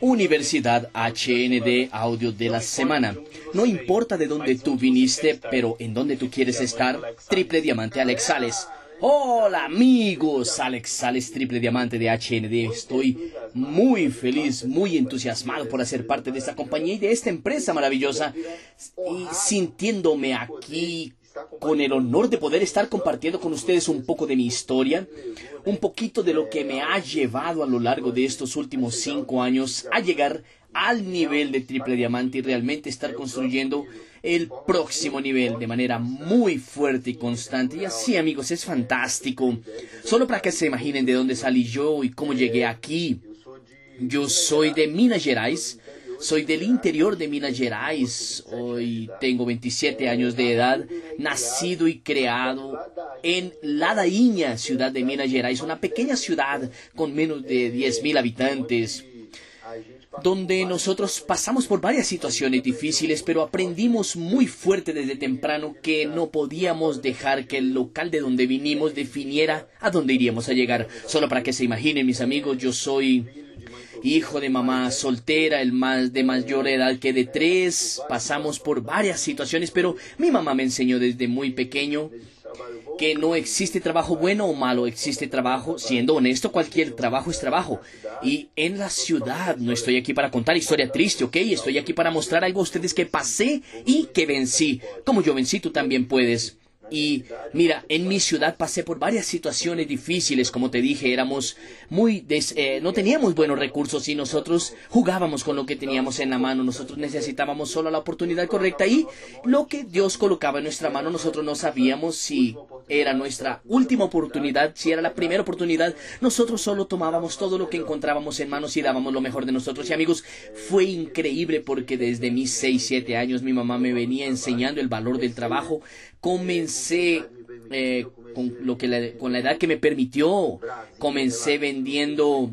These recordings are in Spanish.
Universidad HND Audio de la Semana. No importa de dónde tú viniste, pero en dónde tú quieres estar, Triple Diamante Alex Sales. Hola amigos, Alex Sales, Triple Diamante de HND. Estoy muy feliz, muy entusiasmado por hacer parte de esta compañía y de esta empresa maravillosa y sintiéndome aquí con el honor de poder estar compartiendo con ustedes un poco de mi historia, un poquito de lo que me ha llevado a lo largo de estos últimos cinco años a llegar al nivel de triple diamante y realmente estar construyendo el próximo nivel de manera muy fuerte y constante. Y así amigos, es fantástico. Solo para que se imaginen de dónde salí yo y cómo llegué aquí. Yo soy de Minas Gerais, soy del interior de Minas Gerais, hoy tengo 27 años de edad, nacido y creado en Ladainha, ciudad de Minas Gerais, una pequeña ciudad con menos de 10.000 habitantes donde nosotros pasamos por varias situaciones difíciles, pero aprendimos muy fuerte desde temprano que no podíamos dejar que el local de donde vinimos definiera a dónde iríamos a llegar. Solo para que se imaginen, mis amigos, yo soy hijo de mamá soltera, el más de mayor edad que de tres. Pasamos por varias situaciones, pero mi mamá me enseñó desde muy pequeño que no existe trabajo bueno o malo, existe trabajo, siendo honesto, cualquier trabajo es trabajo. Y en la ciudad, no estoy aquí para contar historia triste, ¿ok? Estoy aquí para mostrar algo a ustedes que pasé y que vencí. Como yo vencí, tú también puedes. Y mira, en mi ciudad pasé por varias situaciones difíciles, como te dije, éramos muy eh, no teníamos buenos recursos y nosotros jugábamos con lo que teníamos en la mano, nosotros necesitábamos solo la oportunidad correcta y lo que Dios colocaba en nuestra mano, nosotros no sabíamos si era nuestra última oportunidad, si era la primera oportunidad, nosotros solo tomábamos todo lo que encontrábamos en manos y dábamos lo mejor de nosotros. Y amigos, fue increíble porque desde mis 6, 7 años mi mamá me venía enseñando el valor del trabajo, comencé eh, con, lo que la, con la edad que me permitió, comencé vendiendo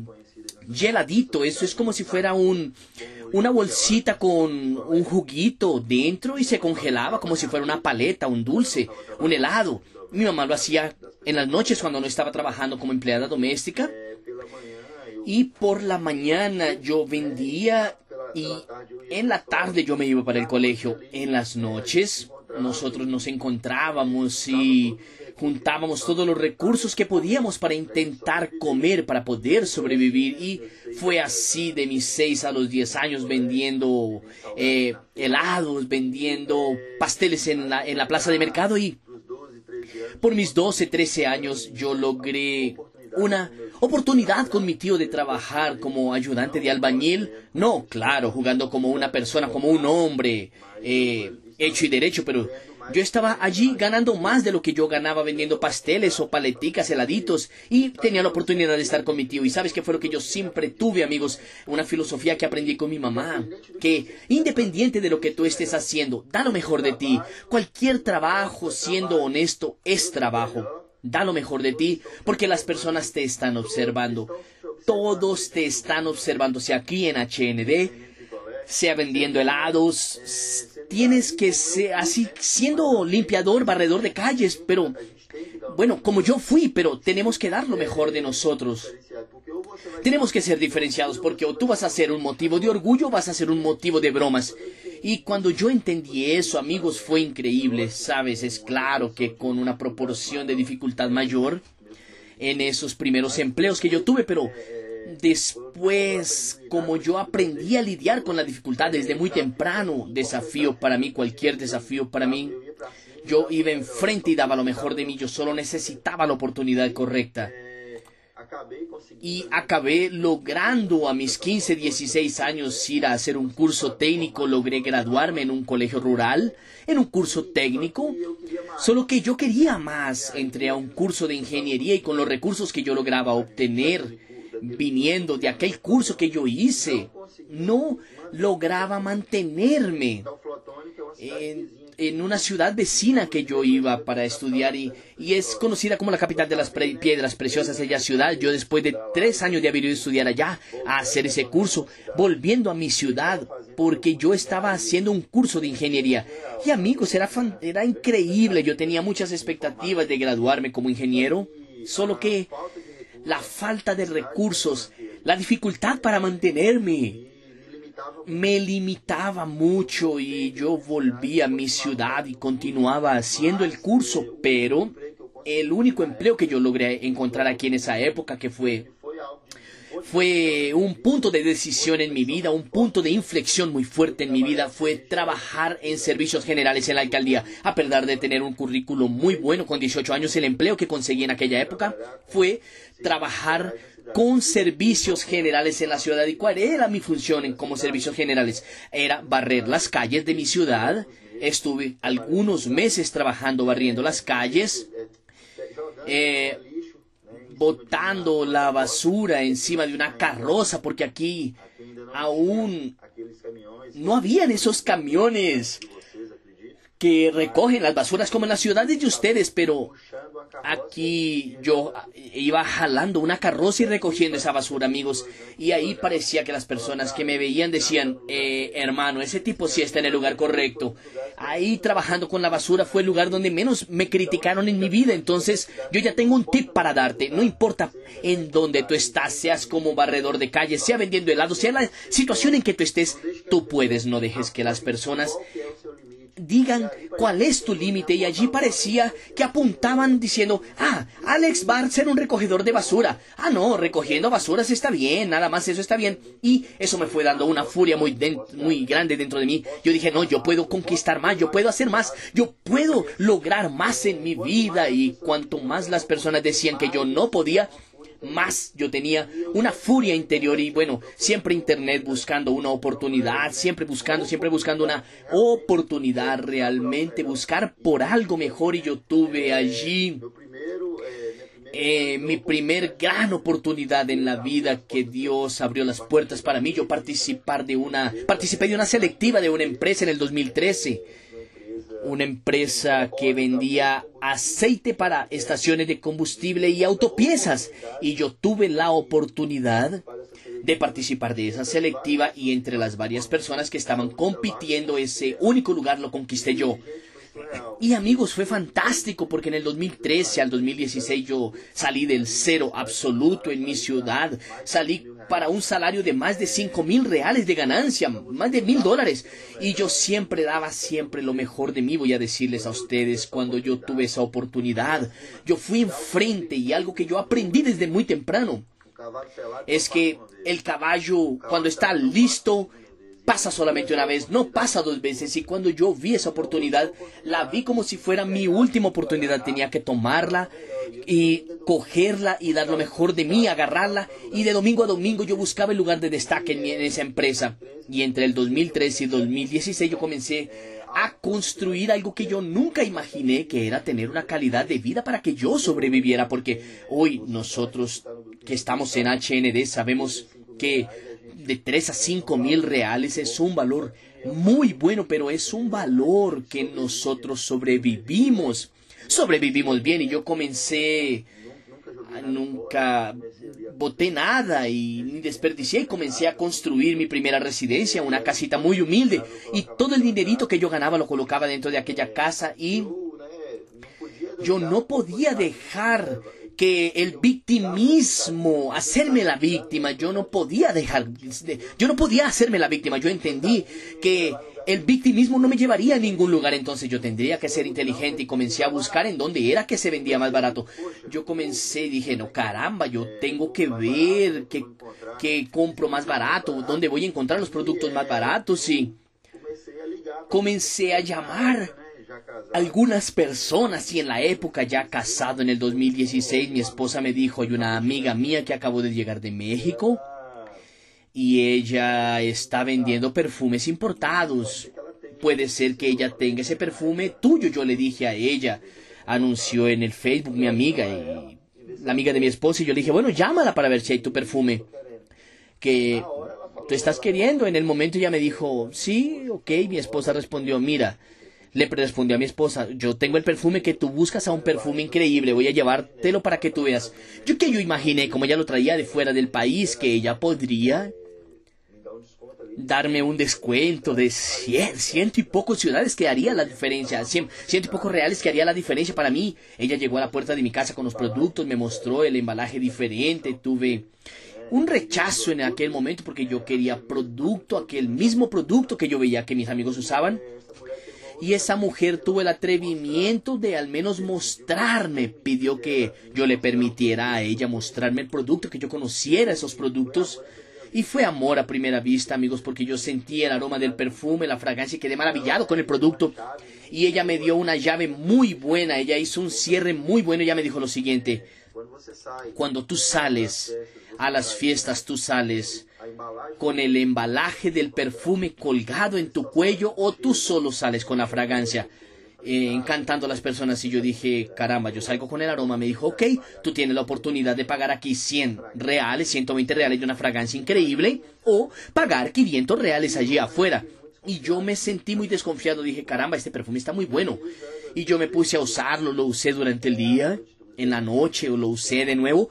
geladito, eso es como si fuera un una bolsita con un juguito dentro y se congelaba como si fuera una paleta, un dulce, un helado. Mi mamá lo hacía en las noches cuando no estaba trabajando como empleada doméstica. Y por la mañana yo vendía y en la tarde yo me iba para el colegio. En las noches nosotros nos encontrábamos y juntábamos todos los recursos que podíamos para intentar comer, para poder sobrevivir. Y fue así de mis 6 a los 10 años vendiendo eh, helados, vendiendo pasteles en la, en la plaza de mercado y por mis 12, 13 años yo logré una oportunidad con mi tío de trabajar como ayudante de albañil. No, claro, jugando como una persona, como un hombre, eh, hecho y derecho, pero yo estaba allí ganando más de lo que yo ganaba vendiendo pasteles o paleticas, heladitos, y tenía la oportunidad de estar con mi tío. Y sabes qué fue lo que yo siempre tuve, amigos, una filosofía que aprendí con mi mamá, que independiente de lo que tú estés haciendo, da lo mejor de ti. Cualquier trabajo, siendo honesto, es trabajo. Da lo mejor de ti, porque las personas te están observando. Todos te están observando, sea aquí en HND, sea vendiendo helados, tienes que ser así, siendo limpiador, barredor de calles, pero bueno, como yo fui, pero tenemos que dar lo mejor de nosotros. Tenemos que ser diferenciados porque o tú vas a ser un motivo de orgullo o vas a ser un motivo de bromas. Y cuando yo entendí eso, amigos, fue increíble. Sabes, es claro que con una proporción de dificultad mayor en esos primeros empleos que yo tuve, pero Después, como yo aprendí a lidiar con la dificultad desde muy temprano, desafío para mí, cualquier desafío para mí, yo iba enfrente y daba lo mejor de mí, yo solo necesitaba la oportunidad correcta. Y acabé logrando a mis 15, 16 años ir a hacer un curso técnico, logré graduarme en un colegio rural, en un curso técnico, solo que yo quería más, entré a un curso de ingeniería y con los recursos que yo lograba obtener, viniendo de aquel curso que yo hice, no lograba mantenerme en, una ciudad vecina que yo iba para estudiar y, es conocida como la capital de las piedras preciosas, ella ciudad. Yo después de tres años de haber ido a estudiar allá, a hacer ese curso, volviendo a mi ciudad, porque yo estaba haciendo un curso de ingeniería. Y amigos, era, era increíble, yo tenía muchas expectativas de graduarme como ingeniero, solo que la falta de recursos, la dificultad para mantenerme. Me limitaba mucho y yo volví a mi ciudad y continuaba haciendo el curso, pero el único empleo que yo logré encontrar aquí en esa época, que fue fue un punto de decisión en mi vida, un punto de inflexión muy fuerte en mi vida, fue trabajar en servicios generales en la alcaldía. A pesar de tener un currículo muy bueno con 18 años, el empleo que conseguí en aquella época fue trabajar con servicios generales en la ciudad. ¿Y cuál era mi función en, como servicios generales? Era barrer las calles de mi ciudad. Estuve algunos meses trabajando barriendo las calles. Eh, botando la basura encima de una carroza, porque aquí aún no habían esos camiones que recogen las basuras como en las ciudades de ustedes, pero aquí yo iba jalando una carroza y recogiendo esa basura, amigos, y ahí parecía que las personas que me veían decían, eh, hermano, ese tipo sí está en el lugar correcto. Ahí trabajando con la basura fue el lugar donde menos me criticaron en mi vida, entonces yo ya tengo un tip para darte, no importa en dónde tú estás, seas como barredor de calle, sea vendiendo helado, sea la situación en que tú estés, tú puedes, no dejes que las personas digan cuál es tu límite y allí parecía que apuntaban diciendo, ah, Alex va ser un recogedor de basura. Ah, no, recogiendo basuras está bien, nada más eso está bien. Y eso me fue dando una furia muy, muy grande dentro de mí. Yo dije, no, yo puedo conquistar más, yo puedo hacer más, yo puedo lograr más en mi vida. Y cuanto más las personas decían que yo no podía, más yo tenía una furia interior y bueno, siempre internet buscando una oportunidad, siempre buscando, siempre buscando una oportunidad realmente, buscar por algo mejor y yo tuve allí eh, mi primer gran oportunidad en la vida que Dios abrió las puertas para mí, yo participar de una, participé de una selectiva de una empresa en el 2013 una empresa que vendía aceite para estaciones de combustible y autopiezas. Y yo tuve la oportunidad de participar de esa selectiva y entre las varias personas que estaban compitiendo ese único lugar lo conquisté yo. Y amigos, fue fantástico porque en el 2013 al 2016 yo salí del cero absoluto en mi ciudad. Salí para un salario de más de cinco mil reales de ganancia, más de mil dólares. Y yo siempre daba siempre lo mejor de mí, voy a decirles a ustedes, cuando yo tuve esa oportunidad. Yo fui enfrente y algo que yo aprendí desde muy temprano es que el caballo cuando está listo pasa solamente una vez, no pasa dos veces. Y cuando yo vi esa oportunidad, la vi como si fuera mi última oportunidad. Tenía que tomarla y cogerla y dar lo mejor de mí, agarrarla. Y de domingo a domingo yo buscaba el lugar de destaque en, esa empresa. Y entre el 2013 y 2016 yo comencé a construir algo que yo nunca imaginé que era tener una calidad de vida para que yo sobreviviera. Porque hoy nosotros que estamos en HND sabemos que de 3 a 5 mil reales es un valor muy bueno, pero es un valor que nosotros sobrevivimos. Sobrevivimos bien y yo comencé, nunca boté nada y ni desperdicié y comencé a construir mi primera residencia, una casita muy humilde y todo el dinerito que yo ganaba lo colocaba dentro de aquella casa y yo no podía dejar que el victimismo, hacerme la víctima, yo no podía dejar, yo no podía hacerme la víctima, yo entendí que el victimismo no me llevaría a ningún lugar, entonces yo tendría que ser inteligente y comencé a buscar en dónde era que se vendía más barato. Yo comencé y dije, no caramba, yo tengo que ver que, que compro más barato, dónde voy a encontrar los productos más baratos y comencé a llamar algunas personas y en la época ya casado en el 2016 mi esposa me dijo hay una amiga mía que acabó de llegar de México y ella está vendiendo perfumes importados. Puede ser que ella tenga ese perfume tuyo yo le dije a ella. Anunció en el Facebook mi amiga y la amiga de mi esposa y yo le dije bueno llámala para ver si hay tu perfume que tú estás queriendo en el momento ella me dijo sí ok mi esposa respondió mira le respondió a mi esposa, yo tengo el perfume que tú buscas a un perfume increíble, voy a llevártelo para que tú veas. Yo que yo imaginé, como ella lo traía de fuera del país, que ella podría darme un descuento de cien, ciento y pocos ciudades que haría la diferencia, cien, ciento y pocos reales que haría la diferencia para mí. Ella llegó a la puerta de mi casa con los productos, me mostró el embalaje diferente, tuve un rechazo en aquel momento porque yo quería producto, aquel mismo producto que yo veía que mis amigos usaban. Y esa mujer tuvo el atrevimiento de al menos mostrarme, pidió que yo le permitiera a ella mostrarme el producto, que yo conociera esos productos. Y fue amor a primera vista, amigos, porque yo sentí el aroma del perfume, la fragancia y quedé maravillado con el producto. Y ella me dio una llave muy buena, ella hizo un cierre muy bueno. Ella me dijo lo siguiente, cuando tú sales a las fiestas, tú sales con el embalaje del perfume colgado en tu cuello o tú solo sales con la fragancia. Eh, encantando a las personas y yo dije, caramba, yo salgo con el aroma. Me dijo, ok, tú tienes la oportunidad de pagar aquí 100 reales, 120 reales de una fragancia increíble o pagar 500 reales allí afuera. Y yo me sentí muy desconfiado, dije, caramba, este perfume está muy bueno. Y yo me puse a usarlo, lo usé durante el día, en la noche, o lo usé de nuevo.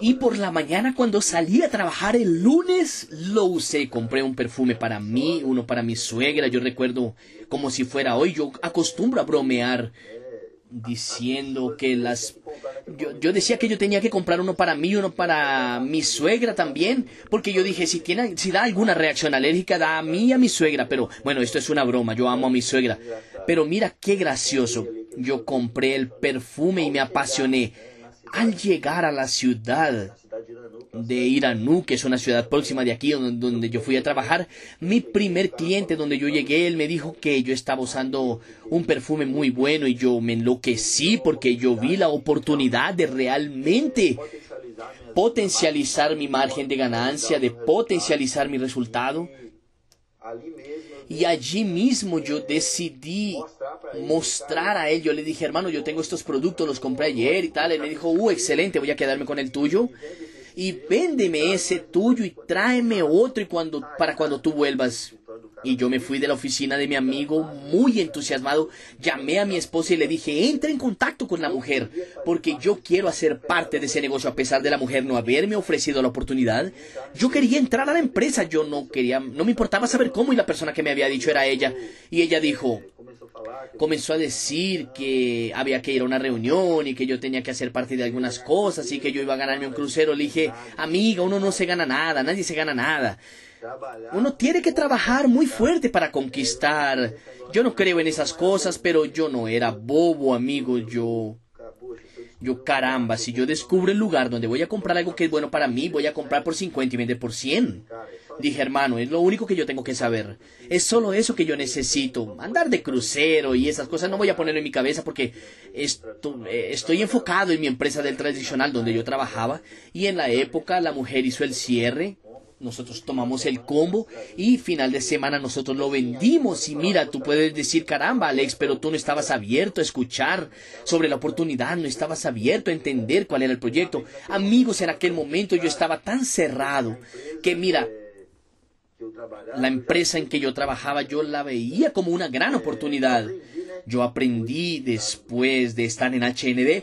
Y por la mañana cuando salí a trabajar el lunes lo usé. Compré un perfume para mí, uno para mi suegra. Yo recuerdo como si fuera hoy. Yo acostumbro a bromear diciendo que las... Yo, yo, decía que yo tenía que comprar uno para mí, uno para mi suegra también, porque yo dije, si, si da alguna reacción alérgica, da a mí y a mi suegra, pero bueno, esto es una broma, yo amo a mi suegra. Pero mira qué gracioso, yo compré el perfume y me apasioné al llegar a la ciudad de Iranú, que es una ciudad próxima de aquí donde, yo fui a trabajar, mi primer cliente donde yo llegué, él me dijo que yo estaba usando un perfume muy bueno y yo me enloquecí porque yo vi la oportunidad de realmente potencializar mi margen de ganancia, de potencializar mi resultado. Y allí mismo yo decidí mostrar a él. Yo le dije, hermano, yo tengo estos productos, los compré ayer y tal. Él me dijo, uh, excelente, voy a quedarme con el tuyo. Y véndeme ese tuyo y tráeme otro y cuando, para cuando tú vuelvas. Y yo me fui de la oficina de mi amigo muy entusiasmado, llamé a mi esposa y le dije, entra en contacto con la mujer, porque yo quiero hacer parte de ese negocio a pesar de la mujer no haberme ofrecido la oportunidad. Yo quería entrar a la empresa, yo no quería, no me importaba saber cómo y la persona que me había dicho era ella. Y ella dijo, comenzó a decir que había que ir a una reunión y que yo tenía que hacer parte de algunas cosas y que yo iba a ganarme un crucero. Le dije, amiga, uno no se gana nada, nadie se gana nada. Uno tiene que trabajar muy fuerte para conquistar. Yo no creo en esas cosas, pero yo no era bobo, amigo. Yo... Yo, caramba, si yo descubro el lugar donde voy a comprar algo que es bueno para mí, voy a comprar por 50 y vender por 100. Dije, hermano, es lo único que yo tengo que saber. Es solo eso que yo necesito. Andar de crucero y esas cosas no voy a poner en mi cabeza porque eh, estoy enfocado en mi empresa del tradicional donde yo trabajaba y en la época la mujer hizo el cierre nosotros tomamos el combo y final de semana nosotros lo vendimos. Y mira, tú puedes decir, caramba, Alex, pero tú no estabas abierto a escuchar sobre la oportunidad, no estabas abierto a entender cuál era el proyecto. Amigos, en aquel momento yo estaba tan cerrado que mira, la empresa en que yo trabajaba yo la veía como una gran oportunidad. Yo aprendí después de estar en HND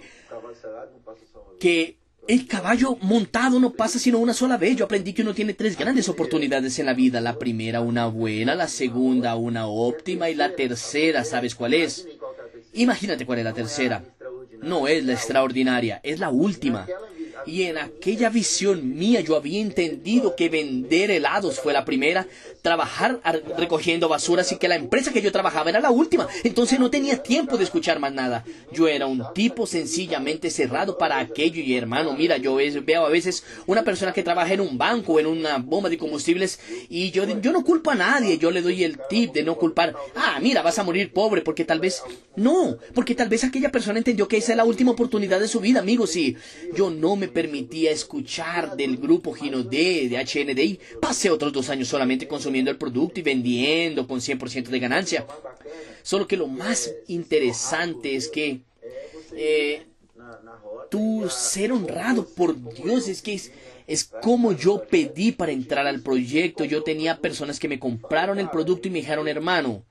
que el caballo montado no pasa sino una sola vez. Yo aprendí que uno tiene tres grandes oportunidades en la vida. La primera, una buena, la segunda, una óptima y la tercera, ¿sabes cuál es? Imagínate cuál es la tercera. No es la extraordinaria, es la última. Y en aquella visión mía yo había entendido que vender helados fue la primera, trabajar recogiendo basuras y que la empresa que yo trabajaba era la última. Entonces no tenía tiempo de escuchar más nada. Yo era un tipo sencillamente cerrado para aquello y hermano, mira, yo veo a veces una persona que trabaja en un banco, en una bomba de combustibles y yo, yo no culpo a nadie, yo le doy el tip de no culpar, ah, mira, vas a morir pobre porque tal vez, no, porque tal vez aquella persona entendió que esa es la última oportunidad de su vida, amigos, y yo no me permitía escuchar del grupo Gino D, de HNDI. Pasé otros dos años solamente consumiendo el producto y vendiendo con 100% de ganancia. Solo que lo más interesante es que eh, tú ser honrado por Dios es que es como yo pedí para entrar al proyecto. Yo tenía personas que me compraron el producto y me dijeron, hermano,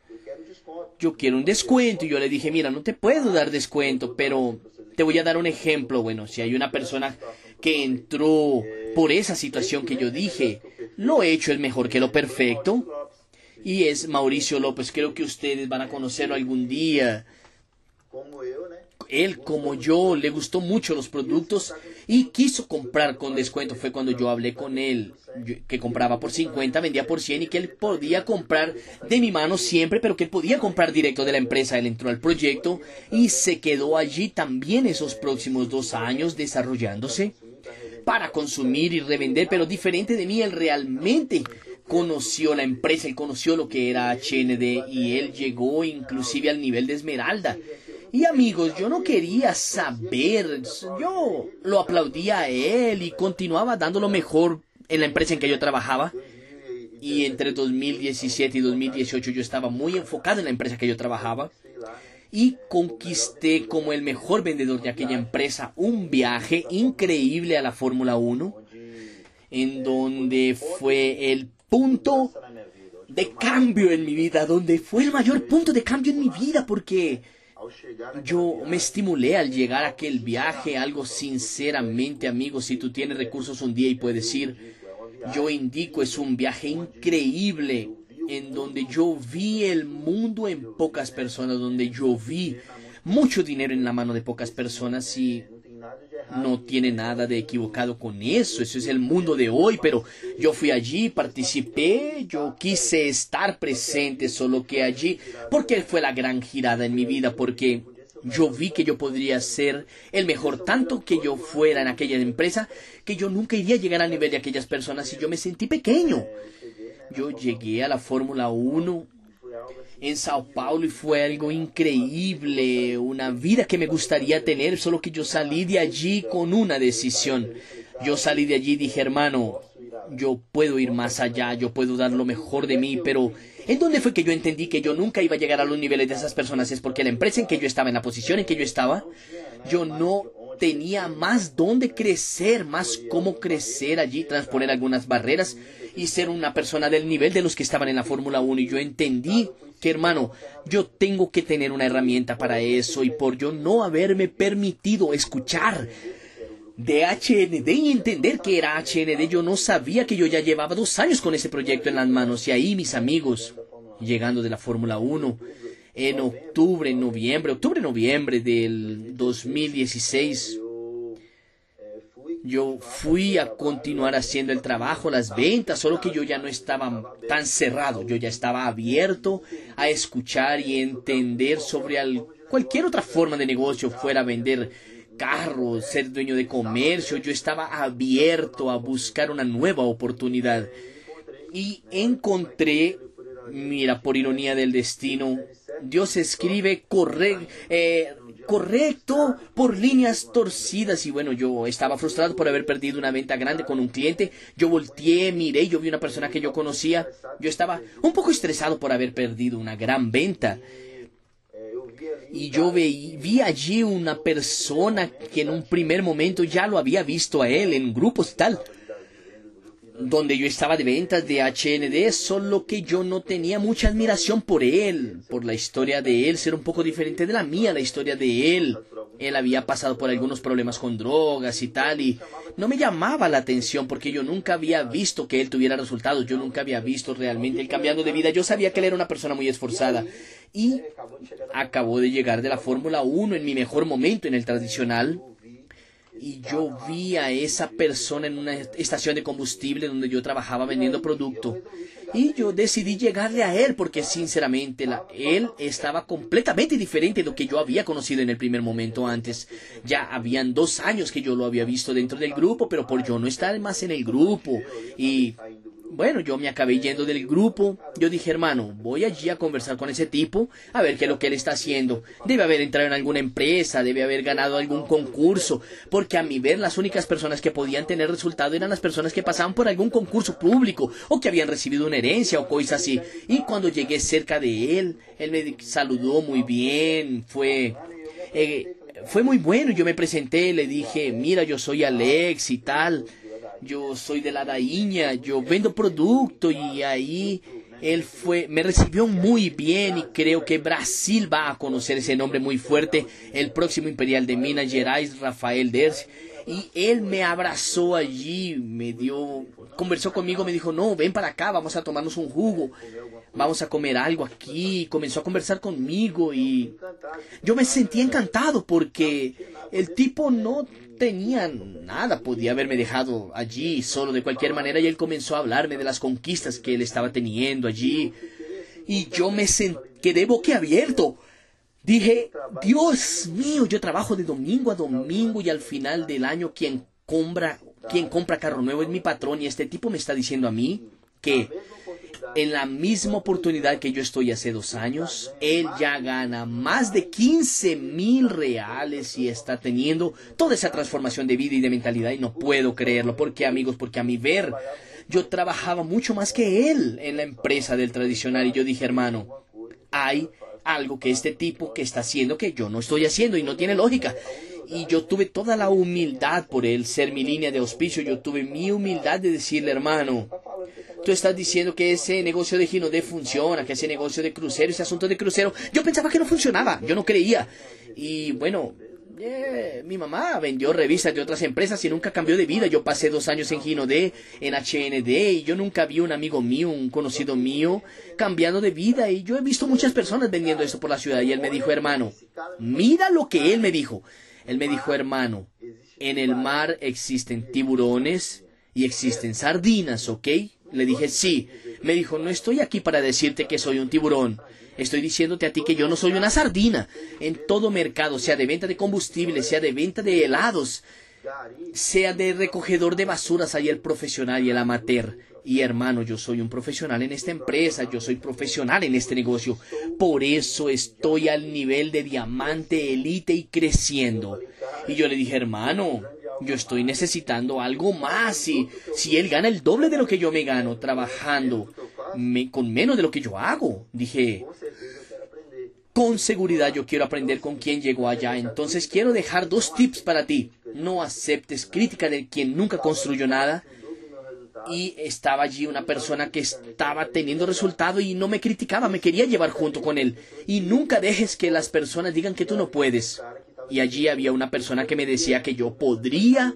yo quiero un descuento. Y yo le dije, mira, no te puedo dar descuento, pero te voy a dar un ejemplo. Bueno, si hay una persona que entró por esa situación que yo dije, lo hecho es mejor que lo perfecto. Y es Mauricio López, creo que ustedes van a conocerlo algún día. Él como yo le gustó mucho los productos y quiso comprar con descuento. Fue cuando yo hablé con él que compraba por 50, vendía por 100 y que él podía comprar de mi mano siempre, pero que él podía comprar directo de la empresa. Él entró al proyecto y se quedó allí también esos próximos dos años desarrollándose para consumir y revender, pero diferente de mí, él realmente conoció la empresa, él conoció lo que era HND y él llegó inclusive al nivel de Esmeralda. Y amigos, yo no quería saber, yo lo aplaudía a él y continuaba dando lo mejor en la empresa en que yo trabajaba. Y entre 2017 y 2018 yo estaba muy enfocado en la empresa que yo trabajaba. Y conquisté como el mejor vendedor de aquella empresa un viaje increíble a la Fórmula 1, en donde fue el punto de cambio en mi vida, donde fue el mayor punto de cambio en mi vida, porque yo me estimulé al llegar a aquel viaje, algo sinceramente, amigos, si tú tienes recursos un día y puedes ir, yo indico, es un viaje increíble en donde yo vi el mundo en pocas personas, donde yo vi mucho dinero en la mano de pocas personas y no tiene nada de equivocado con eso, eso es el mundo de hoy, pero yo fui allí, participé, yo quise estar presente, solo que allí, porque fue la gran girada en mi vida, porque yo vi que yo podría ser el mejor, tanto que yo fuera en aquella empresa, que yo nunca iría a llegar al nivel de aquellas personas y yo me sentí pequeño. Yo llegué a la Fórmula 1 en Sao Paulo y fue algo increíble, una vida que me gustaría tener, solo que yo salí de allí con una decisión. Yo salí de allí y dije, hermano, yo puedo ir más allá, yo puedo dar lo mejor de mí, pero ¿en dónde fue que yo entendí que yo nunca iba a llegar a los niveles de esas personas? Es porque la empresa en que yo estaba, en la posición en que yo estaba, yo no tenía más dónde crecer, más cómo crecer allí, transponer algunas barreras y ser una persona del nivel de los que estaban en la Fórmula 1. Y yo entendí que hermano, yo tengo que tener una herramienta para eso y por yo no haberme permitido escuchar de HND y entender que era HND, yo no sabía que yo ya llevaba dos años con ese proyecto en las manos y ahí mis amigos, llegando de la Fórmula 1, en octubre, noviembre, octubre, noviembre del 2016, yo fui a continuar haciendo el trabajo, las ventas, solo que yo ya no estaba tan cerrado, yo ya estaba abierto a escuchar y entender sobre cualquier otra forma de negocio, fuera vender carros, ser dueño de comercio, yo estaba abierto a buscar una nueva oportunidad. Y encontré, mira, por ironía del destino, Dios escribe corre, eh, correcto por líneas torcidas y bueno, yo estaba frustrado por haber perdido una venta grande con un cliente. Yo volteé, miré, yo vi una persona que yo conocía. Yo estaba un poco estresado por haber perdido una gran venta. Y yo vi, vi allí una persona que en un primer momento ya lo había visto a él en grupos tal donde yo estaba de ventas de HND, solo que yo no tenía mucha admiración por él, por la historia de él ser un poco diferente de la mía, la historia de él. Él había pasado por algunos problemas con drogas y tal, y no me llamaba la atención porque yo nunca había visto que él tuviera resultados, yo nunca había visto realmente él cambiando de vida, yo sabía que él era una persona muy esforzada. Y acabó de llegar de la Fórmula 1 en mi mejor momento en el tradicional, y yo vi a esa persona en una estación de combustible donde yo trabajaba vendiendo producto. Y yo decidí llegarle a él porque sinceramente la, él estaba completamente diferente de lo que yo había conocido en el primer momento antes. Ya habían dos años que yo lo había visto dentro del grupo, pero por yo no estar más en el grupo y bueno, yo me acabé yendo del grupo. Yo dije, hermano, voy allí a conversar con ese tipo, a ver qué es lo que él está haciendo. Debe haber entrado en alguna empresa, debe haber ganado algún concurso, porque a mi ver las únicas personas que podían tener resultado eran las personas que pasaban por algún concurso público o que habían recibido una herencia o cosas así. Y cuando llegué cerca de él, él me saludó muy bien, fue... Eh, fue muy bueno, yo me presenté, le dije, mira, yo soy Alex y tal yo soy de la Daíña, yo vendo producto y ahí él fue, me recibió muy bien y creo que Brasil va a conocer ese nombre muy fuerte, el próximo imperial de Minas Gerais, Rafael Derce. Y él me abrazó allí, me dio, conversó conmigo, me dijo, no, ven para acá, vamos a tomarnos un jugo. vamos a comer algo aquí, comenzó a conversar conmigo y yo me sentí encantado porque el tipo no tenía nada, podía haberme dejado allí solo de cualquier manera y él comenzó a hablarme de las conquistas que él estaba teniendo allí y yo me quedé boquiabierto. Dije, Dios mío, yo trabajo de domingo a domingo y al final del año quien compra, quien compra carro nuevo es mi patrón y este tipo me está diciendo a mí que en la misma oportunidad que yo estoy hace dos años, él ya gana más de 15 mil reales y está teniendo toda esa transformación de vida y de mentalidad y no puedo creerlo. ¿Por qué, amigos? Porque a mi ver, yo trabajaba mucho más que él en la empresa del tradicional y yo dije, hermano, hay algo que este tipo que está haciendo que yo no estoy haciendo y no tiene lógica y yo tuve toda la humildad por él ser mi línea de auspicio. Yo tuve mi humildad de decirle, hermano, tú estás diciendo que ese negocio de Ginodé funciona, que ese negocio de crucero, ese asunto de crucero, yo pensaba que no funcionaba, yo no creía. Y bueno, eh, mi mamá vendió revistas de otras empresas y nunca cambió de vida. Yo pasé dos años en Ginodé, en HND, y yo nunca vi un amigo mío, un conocido mío, cambiando de vida. Y yo he visto muchas personas vendiendo esto por la ciudad. Y él me dijo, hermano, mira lo que él me dijo. Él me dijo, hermano, en el mar existen tiburones y existen sardinas, ¿ok? Le dije, sí. Me dijo, no estoy aquí para decirte que soy un tiburón. Estoy diciéndote a ti que yo no soy una sardina. En todo mercado, sea de venta de combustible, sea de venta de helados, sea de recogedor de basuras, hay el profesional y el amateur. Y hermano, yo soy un profesional en esta empresa, yo soy profesional en este negocio. Por eso estoy al nivel de diamante elite y creciendo. Y yo le dije, hermano, yo estoy necesitando algo más. Y si él gana el doble de lo que yo me gano trabajando con menos de lo que yo hago, dije, con seguridad yo quiero aprender con quién llegó allá. Entonces quiero dejar dos tips para ti. No aceptes crítica de quien nunca construyó nada y estaba allí una persona que estaba teniendo resultado y no me criticaba, me quería llevar junto con él. Y nunca dejes que las personas digan que tú no puedes. Y allí había una persona que me decía que yo podría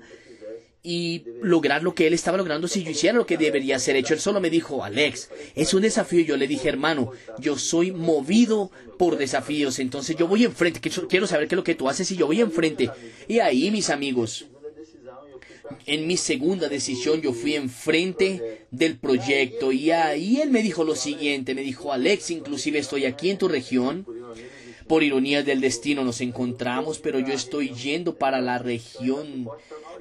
y lograr lo que él estaba logrando si yo hiciera lo que debería ser hecho. Él solo me dijo, Alex, es un desafío. Yo le dije, hermano, yo soy movido por desafíos, entonces yo voy enfrente, quiero saber qué es lo que tú haces y yo voy enfrente. Y ahí, mis amigos, en mi segunda decisión yo fui enfrente del proyecto y ahí él me dijo lo siguiente, me dijo, Alex, inclusive estoy aquí en tu región, por ironía del destino nos encontramos, pero yo estoy yendo para la región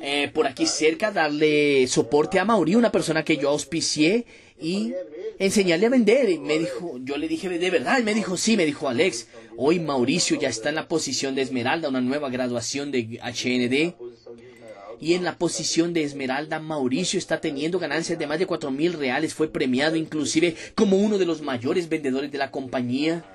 eh, por aquí cerca, darle soporte a Mauri, una persona que yo auspicié y enseñarle a vender. Y me dijo, yo le dije, ¿de verdad? Y me dijo, sí, me dijo Alex, hoy Mauricio ya está en la posición de Esmeralda, una nueva graduación de HND y en la posición de Esmeralda, Mauricio está teniendo ganancias de más de cuatro mil reales. Fue premiado inclusive como uno de los mayores vendedores de la compañía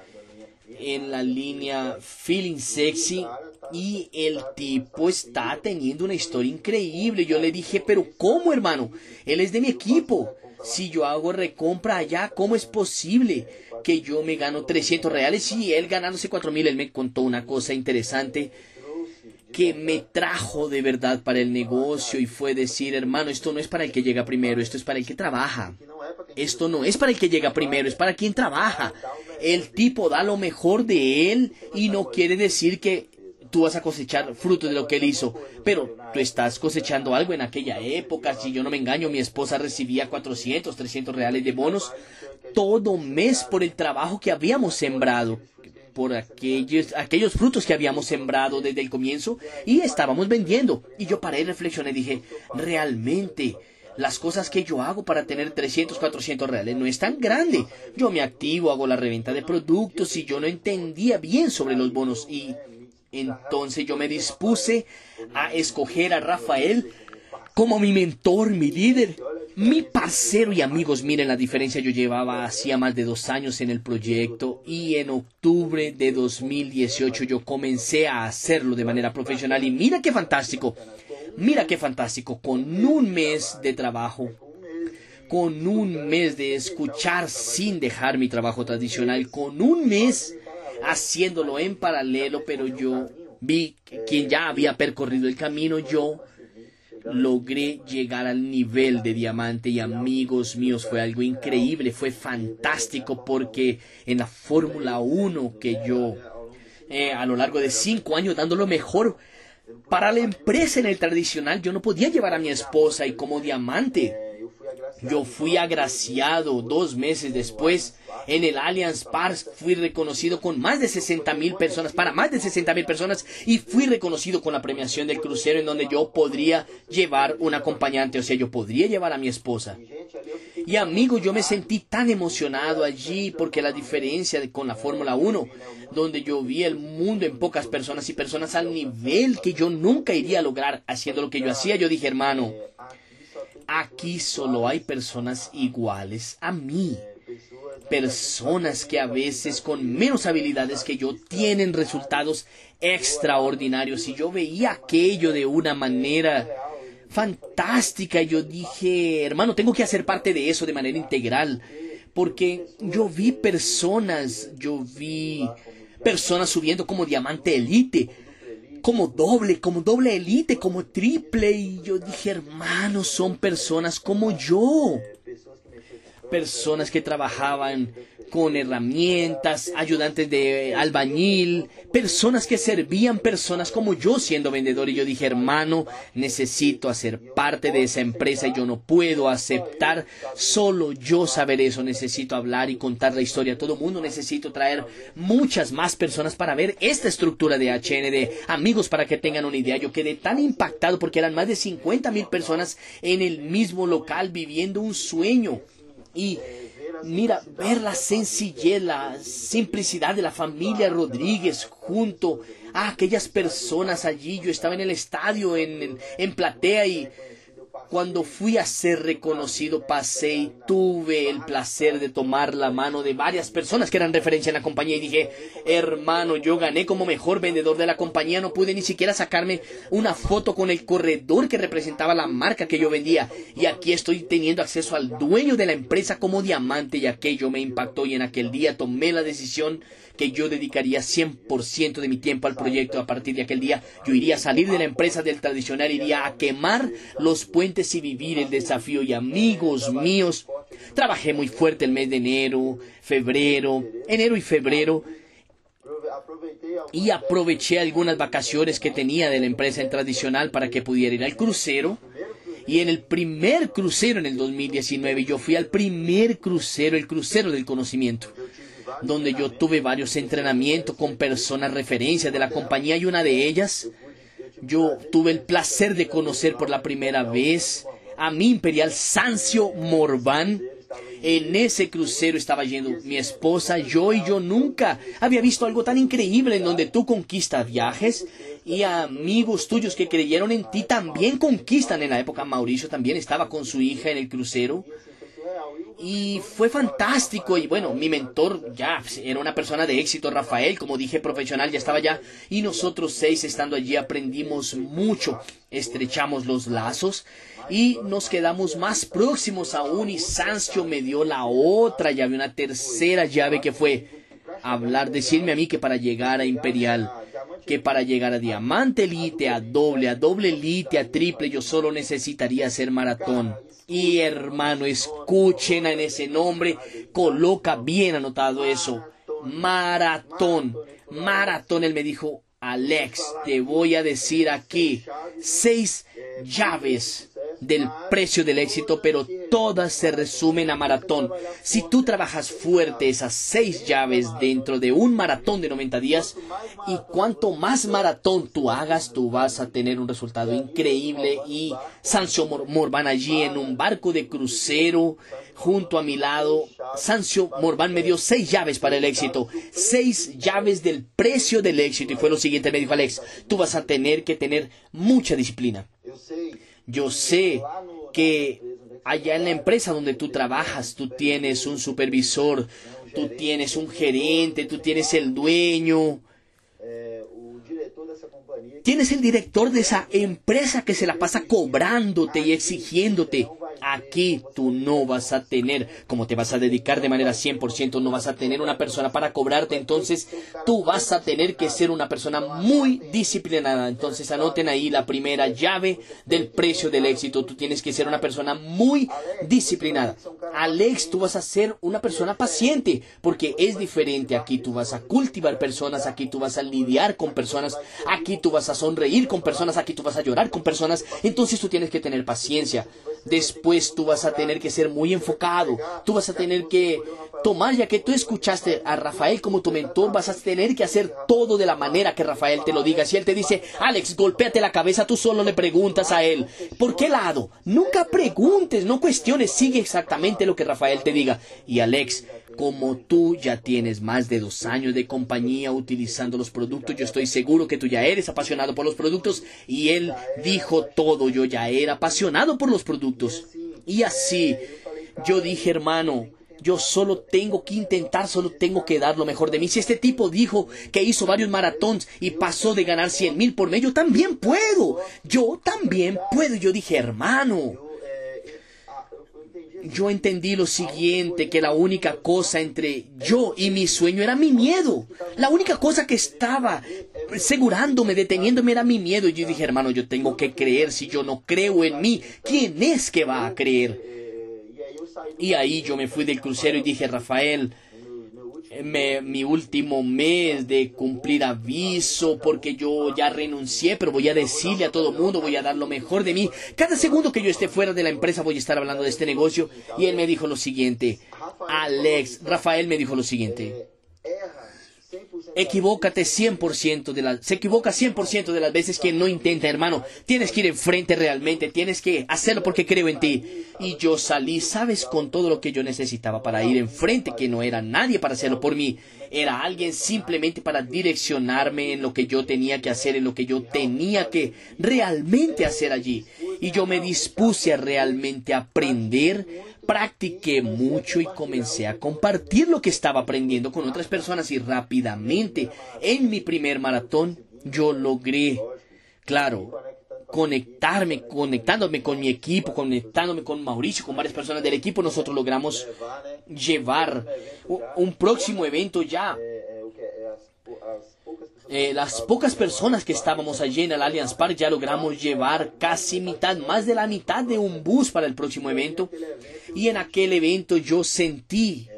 en la línea Feeling Sexy. Y el tipo está teniendo una historia increíble. Yo le dije, pero ¿cómo hermano? Él es de mi equipo. Si yo hago recompra allá, ¿cómo es posible que yo me gano 300 reales y él ganándose cuatro mil? Él me contó una cosa interesante que me trajo de verdad para el negocio y fue decir, hermano, esto no es para el que llega primero, esto es para el que trabaja. Esto no es para el que llega primero, es para quien trabaja. El tipo da lo mejor de él y no quiere decir que tú vas a cosechar fruto de lo que él hizo, pero tú estás cosechando algo en aquella época. Si yo no me engaño, mi esposa recibía 400, 300 reales de bonos todo mes por el trabajo que habíamos sembrado por aquellos, aquellos frutos que habíamos sembrado desde el comienzo y estábamos vendiendo. Y yo paré reflexioné dije, realmente las cosas que yo hago para tener 300, 400 reales no es tan grande. Yo me activo, hago la reventa de productos y yo no entendía bien sobre los bonos y entonces yo me dispuse a escoger a Rafael como mi mentor, mi líder. Mi parcero y amigos, miren la diferencia. Yo llevaba hacía más de dos años en el proyecto y en octubre de 2018 yo comencé a hacerlo de manera profesional. Y mira qué fantástico, mira qué fantástico. Con un mes de trabajo, con un mes de escuchar sin dejar mi trabajo tradicional, con un mes haciéndolo en paralelo, pero yo vi quien ya había percorrido el camino, yo logré llegar al nivel de diamante y amigos míos fue algo increíble, fue fantástico porque en la Fórmula 1 que yo eh, a lo largo de cinco años dando lo mejor para la empresa en el tradicional yo no podía llevar a mi esposa y como diamante yo fui agraciado dos meses después en el Allianz Park. Fui reconocido con más de 60 mil personas, para más de 60 mil personas, y fui reconocido con la premiación del crucero en donde yo podría llevar un acompañante, o sea, yo podría llevar a mi esposa. Y amigo, yo me sentí tan emocionado allí porque la diferencia con la Fórmula 1, donde yo vi el mundo en pocas personas y personas al nivel que yo nunca iría a lograr haciendo lo que yo hacía, yo dije, hermano, Aquí solo hay personas iguales a mí. Personas que a veces con menos habilidades que yo tienen resultados extraordinarios. Y yo veía aquello de una manera fantástica. Yo dije, hermano, tengo que hacer parte de eso de manera integral. Porque yo vi personas, yo vi personas subiendo como diamante elite como doble, como doble elite, como triple. Y yo dije, hermanos, son personas como yo. Personas que trabajaban con herramientas, ayudantes de albañil, personas que servían personas como yo siendo vendedor. Y yo dije, hermano, necesito hacer parte de esa empresa y yo no puedo aceptar solo yo saber eso. Necesito hablar y contar la historia a todo el mundo. Necesito traer muchas más personas para ver esta estructura de HND. Amigos, para que tengan una idea, yo quedé tan impactado porque eran más de 50 mil personas en el mismo local viviendo un sueño. Y Mira, ver la sencillez, la simplicidad de la familia Rodríguez junto a aquellas personas allí. Yo estaba en el estadio, en, en platea y cuando fui a ser reconocido, pasé y tuve el placer de tomar la mano de varias personas que eran referencia en la compañía y dije, hermano, yo gané como mejor vendedor de la compañía, no pude ni siquiera sacarme una foto con el corredor que representaba la marca que yo vendía. Y aquí estoy teniendo acceso al dueño de la empresa como diamante y aquello me impactó y en aquel día tomé la decisión que yo dedicaría 100% de mi tiempo al proyecto. A partir de aquel día yo iría a salir de la empresa del tradicional, iría a quemar los puentes y vivir el desafío. Y amigos míos, trabajé muy fuerte el mes de enero, febrero, enero y febrero. Y aproveché algunas vacaciones que tenía de la empresa en tradicional para que pudiera ir al crucero. Y en el primer crucero en el 2019 yo fui al primer crucero, el crucero del conocimiento donde yo tuve varios entrenamientos con personas referencias de la compañía y una de ellas yo tuve el placer de conocer por la primera vez a mi imperial Sancio Morván. En ese crucero estaba yendo mi esposa, yo y yo nunca había visto algo tan increíble en donde tú conquistas viajes y amigos tuyos que creyeron en ti también conquistan. En la época Mauricio también estaba con su hija en el crucero y fue fantástico. Y bueno, mi mentor ya era una persona de éxito, Rafael, como dije, profesional, ya estaba allá. Y nosotros seis estando allí aprendimos mucho, estrechamos los lazos y nos quedamos más próximos aún. Y Sancho me dio la otra llave, una tercera llave que fue hablar, decirme a mí que para llegar a Imperial que para llegar a diamante elite, a doble, a doble elite, a triple, yo solo necesitaría hacer maratón. Y hermano, escuchen en ese nombre, coloca bien anotado eso. Maratón. Maratón, él me dijo, Alex, te voy a decir aquí seis llaves del precio del éxito, pero todas se resumen a maratón. Si tú trabajas fuerte esas seis llaves dentro de un maratón de 90 días, y cuanto más maratón tú hagas, tú vas a tener un resultado increíble. Y Sancio Morvan allí en un barco de crucero, junto a mi lado, Sancio Morvan me dio seis llaves para el éxito, seis llaves del precio del éxito. Y fue lo siguiente, me dijo Alex, tú vas a tener que tener mucha disciplina. Yo sé que allá en la empresa donde tú trabajas, tú tienes un supervisor, tú tienes un gerente, tú tienes el dueño, tienes el director de esa empresa que se la pasa cobrándote y exigiéndote. Aquí tú no vas a tener, como te vas a dedicar de manera 100%, no vas a tener una persona para cobrarte, entonces tú vas a tener que ser una persona muy disciplinada. Entonces anoten ahí la primera llave del precio del éxito. Tú tienes que ser una persona muy disciplinada. Alex, tú vas a ser una persona paciente, porque es diferente. Aquí tú vas a cultivar personas, aquí tú vas a lidiar con personas, aquí tú vas a sonreír con personas, aquí tú vas a llorar con personas. Entonces tú tienes que tener paciencia. Tú vas a tener que ser muy enfocado. Tú vas a tener que tomar, ya que tú escuchaste a Rafael como tu mentor, vas a tener que hacer todo de la manera que Rafael te lo diga. Si él te dice, Alex, golpéate la cabeza, tú solo le preguntas a él, ¿por qué lado? Nunca preguntes, no cuestiones, sigue exactamente lo que Rafael te diga. Y Alex, como tú ya tienes más de dos años de compañía utilizando los productos, yo estoy seguro que tú ya eres apasionado por los productos y él dijo todo, yo ya era apasionado por los productos. Y así, yo dije, hermano, yo solo tengo que intentar, solo tengo que dar lo mejor de mí. Si este tipo dijo que hizo varios maratones y pasó de ganar cien mil por mes, yo también puedo. Yo también puedo. Yo dije, hermano, yo entendí lo siguiente, que la única cosa entre yo y mi sueño era mi miedo. La única cosa que estaba asegurándome, deteniéndome era mi miedo. Y yo dije, hermano, yo tengo que creer. Si yo no creo en mí, ¿quién es que va a creer? Y ahí yo me fui del crucero y dije, Rafael, mi último mes de cumplir aviso porque yo ya renuncié, pero voy a decirle a todo mundo, voy a dar lo mejor de mí. Cada segundo que yo esté fuera de la empresa voy a estar hablando de este negocio. Y él me dijo lo siguiente, Alex, Rafael me dijo lo siguiente equivócate 100% de las, se equivoca 100% de las veces que no intenta, hermano. Tienes que ir enfrente realmente, tienes que hacerlo porque creo en ti. Y yo salí, sabes, con todo lo que yo necesitaba para ir enfrente, que no era nadie para hacerlo por mí. Era alguien simplemente para direccionarme en lo que yo tenía que hacer, en lo que yo tenía que realmente hacer allí. Y yo me dispuse a realmente aprender practiqué mucho y comencé a compartir lo que estaba aprendiendo con otras personas y rápidamente en mi primer maratón yo logré, claro, conectarme, conectándome con mi equipo, conectándome con Mauricio, con varias personas del equipo, nosotros logramos llevar un próximo evento ya eh, las pocas personas que estábamos allí en el Allianz Park ya logramos llevar casi mitad, más de la mitad de un bus para el próximo evento. Y en aquel evento yo sentí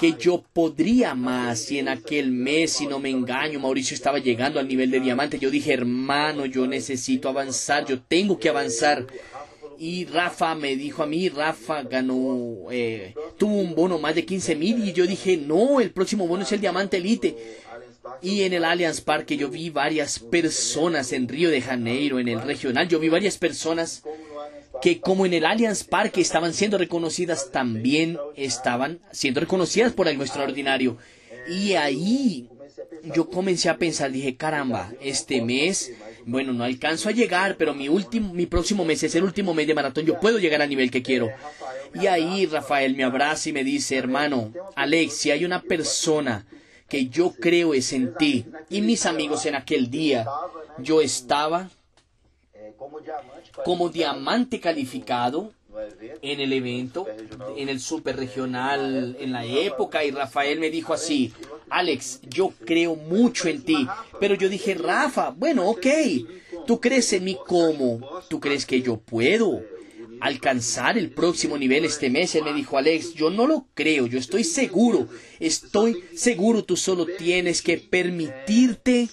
que yo podría más y en aquel mes, si no me engaño, Mauricio estaba llegando al nivel de diamante. Yo dije, hermano, yo necesito avanzar, yo tengo que avanzar. Y Rafa me dijo a mí, Rafa ganó, eh, tuvo un bono más de 15 mil y yo dije, no, el próximo bono es el diamante elite. Y en el Allianz Parque yo vi varias personas en Río de Janeiro, en el regional, yo vi varias personas que como en el Allianz Parque estaban siendo reconocidas, también estaban siendo reconocidas por algo extraordinario. Y ahí yo comencé a pensar, dije, caramba, este mes, bueno, no alcanzo a llegar, pero mi último, mi próximo mes es el último mes de maratón, yo puedo llegar al nivel que quiero. Y ahí Rafael me abraza y me dice, hermano, Alex, si hay una persona que yo creo es en ti. Y mis amigos, en aquel día yo estaba como diamante calificado en el evento, en el super regional, en la época, y Rafael me dijo así, Alex, yo creo mucho en ti. Pero yo dije, Rafa, bueno, ok, tú crees en mí como, tú crees que yo puedo alcanzar el próximo nivel este mes. Él me dijo, Alex, yo no lo creo, yo estoy seguro, estoy seguro, tú solo tienes que permitirte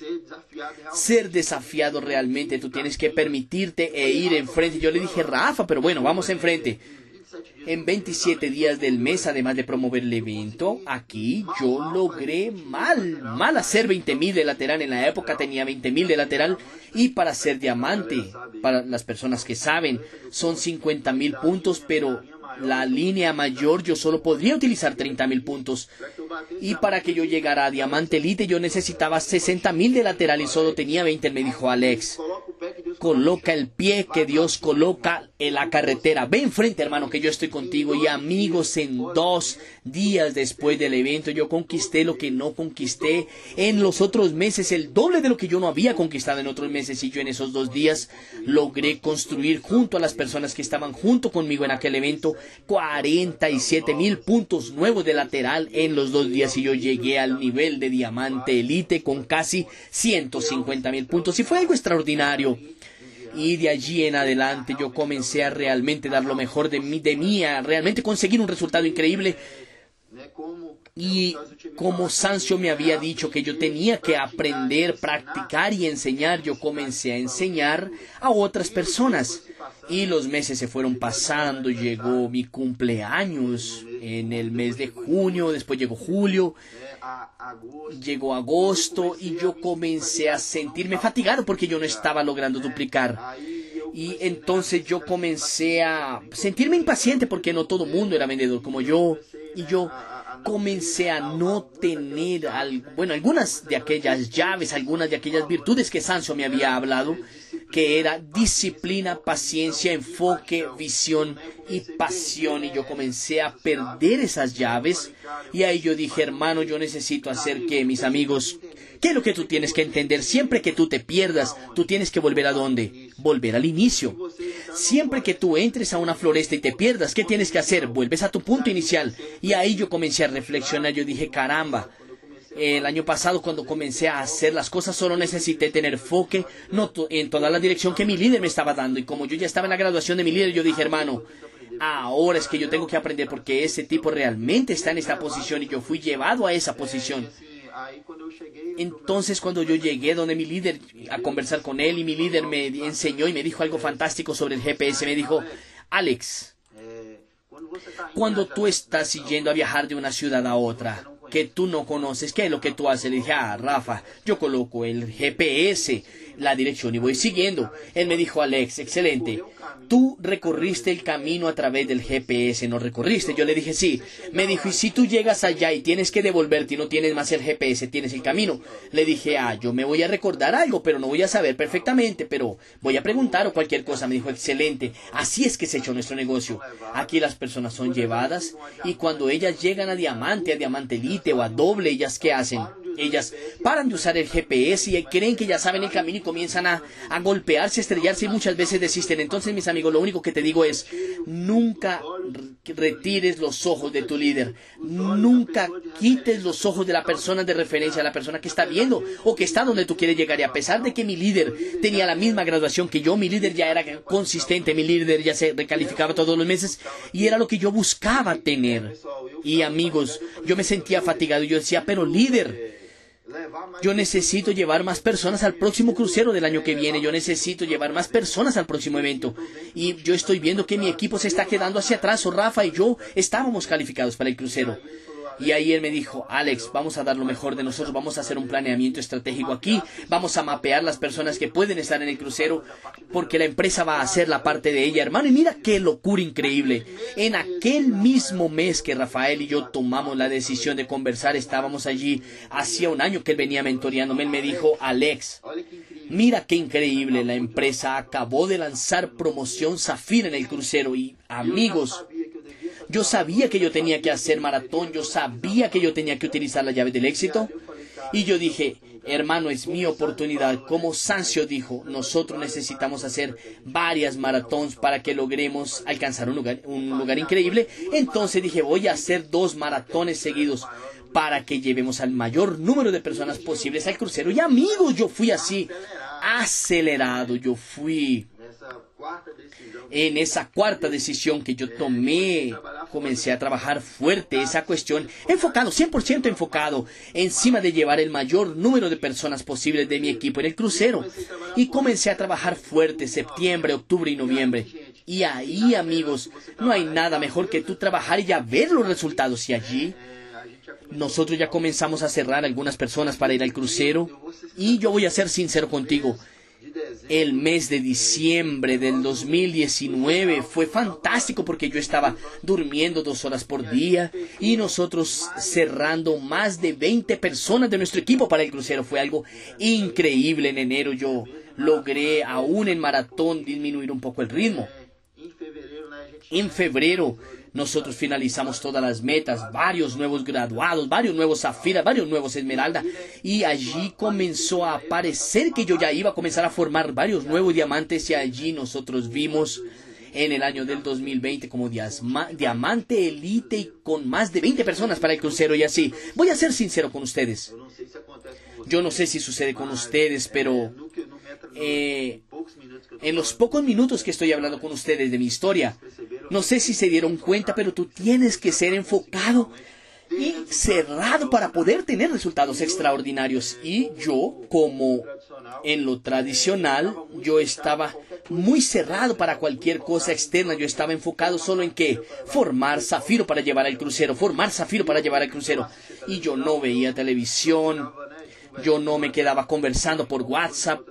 ser desafiado realmente, tú tienes que permitirte e ir enfrente. Yo le dije, Rafa, pero bueno, vamos enfrente en 27 días del mes, además de promover el evento, aquí yo logré mal, mal hacer 20 mil de lateral. En la época tenía 20 mil de lateral y para ser diamante, para las personas que saben, son 50 mil puntos, pero la línea mayor yo solo podría utilizar 30 mil puntos. Y para que yo llegara a diamante elite yo necesitaba 60 mil de lateral y solo tenía 20. Me dijo Alex, coloca el pie que Dios coloca en la carretera. Ven frente, hermano, que yo estoy contigo. Y amigos, en dos días después del evento, yo conquisté lo que no conquisté en los otros meses, el doble de lo que yo no había conquistado en otros meses. Y yo en esos dos días logré construir junto a las personas que estaban junto conmigo en aquel evento 47 mil puntos nuevos de lateral en los dos días. Y yo llegué al nivel de diamante elite con casi 150 mil puntos. Y fue algo extraordinario. Y de allí en adelante yo comencé a realmente dar lo mejor de mí, de mí, a realmente conseguir un resultado increíble. Y como Sancio me había dicho que yo tenía que aprender, practicar y enseñar, yo comencé a enseñar a otras personas. Y los meses se fueron pasando, llegó mi cumpleaños en el mes de junio, después llegó julio, llegó agosto y yo comencé a sentirme fatigado porque yo no estaba logrando duplicar. Y entonces yo comencé a sentirme impaciente porque no todo el mundo era vendedor como yo. Y yo comencé a no tener, bueno, algunas de aquellas llaves, algunas de aquellas virtudes que Sanso me había hablado, que era disciplina, paciencia, enfoque, visión y pasión. Y yo comencé a perder esas llaves. Y ahí yo dije, hermano, yo necesito hacer que mis amigos, ¿qué es lo que tú tienes que entender? Siempre que tú te pierdas, tú tienes que volver a dónde? Volver al inicio. Siempre que tú entres a una floresta y te pierdas, ¿qué tienes que hacer? Vuelves a tu punto inicial. Y ahí yo comencé a reflexionar, yo dije, caramba, el año pasado cuando comencé a hacer las cosas solo necesité tener enfoque no en toda la dirección que mi líder me estaba dando. Y como yo ya estaba en la graduación de mi líder yo dije hermano ahora es que yo tengo que aprender porque ese tipo realmente está en esta posición y yo fui llevado a esa posición. Entonces cuando yo llegué donde mi líder a conversar con él y mi líder me enseñó y me dijo algo fantástico sobre el GPS me dijo Alex cuando tú estás yendo a viajar de una ciudad a otra que tú no conoces, ¿qué es lo que tú haces? Le dije, ah, Rafa, yo coloco el GPS, la dirección y voy siguiendo. Él me dijo, Alex, excelente. Tú recorriste el camino a través del GPS, ¿no recorriste? Yo le dije, sí. Me dijo, y si tú llegas allá y tienes que devolverte y no tienes más el GPS, tienes el camino. Le dije, ah, yo me voy a recordar algo, pero no voy a saber perfectamente, pero voy a preguntar o cualquier cosa. Me dijo, excelente. Así es que se echó nuestro negocio. Aquí las personas son llevadas y cuando ellas llegan a diamante, a diamante elite o a doble, ellas qué hacen? Ellas paran de usar el GPS y creen que ya saben el camino y comienzan a, golpearse, estrellarse y muchas veces desisten. Entonces, mis amigos, lo único que te digo es, nunca retires los ojos de tu líder. Nunca quites los ojos de la persona de referencia, la persona que está viendo o que está donde tú quieres llegar. Y a pesar de que mi líder tenía la misma graduación que yo, mi líder ya era consistente, mi líder ya se recalificaba todos los meses y era lo que yo buscaba tener. Y amigos, yo me sentía fatigado y yo decía, pero líder, yo necesito llevar más personas al próximo crucero del año que viene. Yo necesito llevar más personas al próximo evento. Y yo estoy viendo que mi equipo se está quedando hacia atrás. O Rafa y yo estábamos calificados para el crucero. Y ahí él me dijo, Alex, vamos a dar lo mejor de nosotros, vamos a hacer un planeamiento estratégico aquí, vamos a mapear las personas que pueden estar en el crucero, porque la empresa va a hacer la parte de ella, hermano. Y mira qué locura increíble. En aquel mismo mes que Rafael y yo tomamos la decisión de conversar, estábamos allí, hacía un año que él venía mentoreándome, él me dijo, Alex, mira qué increíble, la empresa acabó de lanzar promoción Zafira en el crucero y amigos, yo sabía que yo tenía que hacer maratón, yo sabía que yo tenía que utilizar la llave del éxito. Y yo dije, hermano, es mi oportunidad. Como Sancio dijo, nosotros necesitamos hacer varias maratones para que logremos alcanzar un lugar, un lugar increíble. Entonces dije, voy a hacer dos maratones seguidos para que llevemos al mayor número de personas posibles al crucero. Y amigos, yo fui así, acelerado, yo fui en esa cuarta decisión que yo tomé, comencé a trabajar fuerte esa cuestión, enfocado, 100% enfocado, encima de llevar el mayor número de personas posibles de mi equipo en el crucero. Y comencé a trabajar fuerte septiembre, octubre y noviembre. Y ahí, amigos, no hay nada mejor que tú trabajar y ya ver los resultados. Y allí nosotros ya comenzamos a cerrar algunas personas para ir al crucero. Y yo voy a ser sincero contigo el mes de diciembre del 2019 fue fantástico porque yo estaba durmiendo dos horas por día y nosotros cerrando más de 20 personas de nuestro equipo para el crucero. Fue algo increíble en enero. Yo logré aún en maratón disminuir un poco el ritmo. En febrero nosotros finalizamos todas las metas, varios nuevos graduados, varios nuevos Zafira, varios nuevos Esmeralda. Y allí comenzó a aparecer que yo ya iba a comenzar a formar varios nuevos diamantes y allí nosotros vimos en el año del 2020 como diamante elite y con más de 20 personas para el crucero y así. Voy a ser sincero con ustedes. Yo no sé si sucede con ustedes, pero eh, en los pocos minutos que estoy hablando con ustedes de mi historia, no sé si se dieron cuenta, pero tú tienes que ser enfocado y cerrado para poder tener resultados extraordinarios. Y yo, como en lo tradicional, yo estaba muy cerrado para cualquier cosa externa. Yo estaba enfocado solo en que formar Zafiro para llevar al crucero, formar Zafiro para llevar al crucero. Y yo no veía televisión, yo no me quedaba conversando por WhatsApp,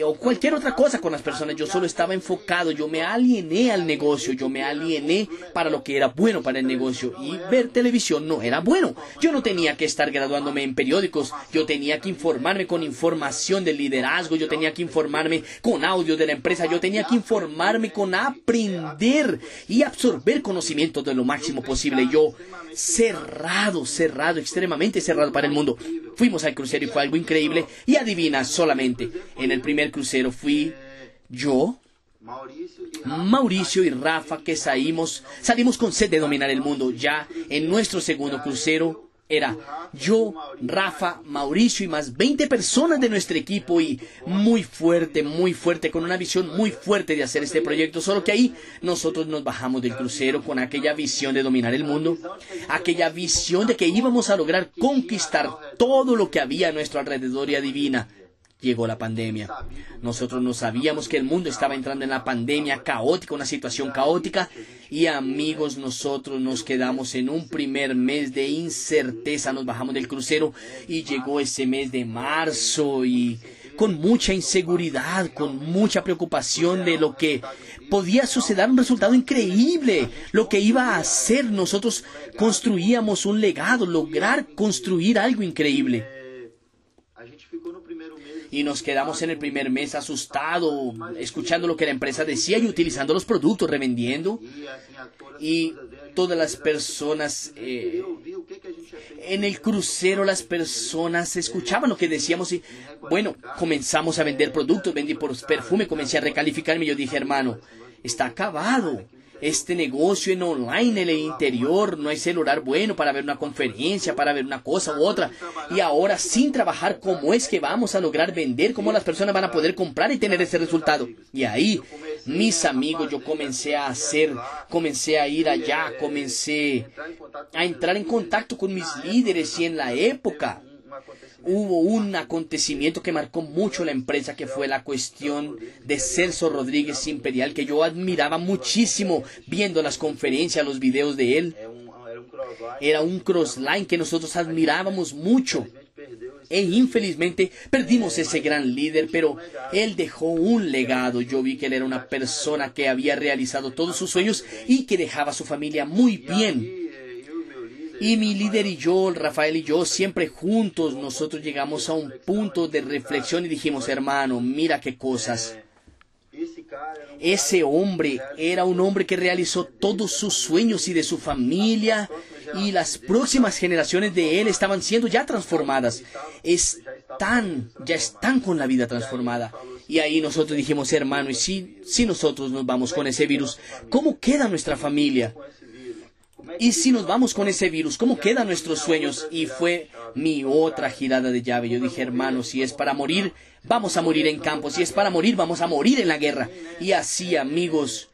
o cualquier otra cosa con las personas. Yo solo estaba enfocado, yo me aliené al negocio, yo me aliené para lo que era bueno para el negocio. Y ver televisión no era bueno. Yo no tenía que estar graduándome en periódicos, yo tenía que informarme con información del liderazgo, yo tenía que informarme con audio de la empresa, yo tenía que informarme con aprender y absorber conocimiento de lo máximo posible. Yo cerrado, cerrado, extremadamente cerrado para el mundo. Fuimos al crucero y fue algo increíble. Y adivina solamente, en el primer crucero fui yo, Mauricio y Rafa que salimos, salimos con sed de dominar el mundo. Ya en nuestro segundo crucero era yo, Rafa, Mauricio y más 20 personas de nuestro equipo y muy fuerte, muy fuerte, con una visión muy fuerte de hacer este proyecto. Solo que ahí nosotros nos bajamos del crucero con aquella visión de dominar el mundo, aquella visión de que íbamos a lograr conquistar todo lo que había a nuestro alrededor y adivina llegó la pandemia. Nosotros no sabíamos que el mundo estaba entrando en la pandemia caótica, una situación caótica, y amigos, nosotros nos quedamos en un primer mes de incerteza, nos bajamos del crucero y llegó ese mes de marzo y con mucha inseguridad, con mucha preocupación de lo que podía suceder, un resultado increíble, lo que iba a hacer, nosotros construíamos un legado, lograr construir algo increíble y nos quedamos en el primer mes asustado, escuchando lo que la empresa decía y utilizando los productos, revendiendo. Y todas las personas eh, en el crucero, las personas escuchaban lo que decíamos y bueno, comenzamos a vender productos, vendí por perfume, comencé a recalificarme yo dije, hermano, está acabado este negocio en online en el interior, no hay celular bueno para ver una conferencia, para ver una cosa u otra. Y ahora sin trabajar, ¿cómo es que vamos a lograr vender? ¿Cómo las personas van a poder comprar y tener ese resultado? Y ahí, mis amigos, yo comencé a hacer, comencé a ir allá, comencé a entrar en contacto con mis líderes y en la época hubo un acontecimiento que marcó mucho la empresa, que fue la cuestión de Celso Rodríguez Imperial, que yo admiraba muchísimo viendo las conferencias, los videos de él. Era un crossline que nosotros admirábamos mucho. E infelizmente perdimos ese gran líder, pero él dejó un legado. Yo vi que él era una persona que había realizado todos sus sueños y que dejaba a su familia muy bien. Y mi líder y yo, Rafael y yo, siempre juntos, nosotros llegamos a un punto de reflexión y dijimos, hermano, mira qué cosas. Ese hombre era un hombre que realizó todos sus sueños y de su familia y las próximas generaciones de él estaban siendo ya transformadas. Están, ya están con la vida transformada. Y ahí nosotros dijimos, hermano, y si, si nosotros nos vamos con ese virus, ¿cómo queda nuestra familia? Y si nos vamos con ese virus, ¿cómo quedan nuestros sueños? Y fue mi otra girada de llave. Yo dije, hermano, si es para morir, vamos a morir en campo. Si es para morir, vamos a morir en la guerra. Y así, amigos,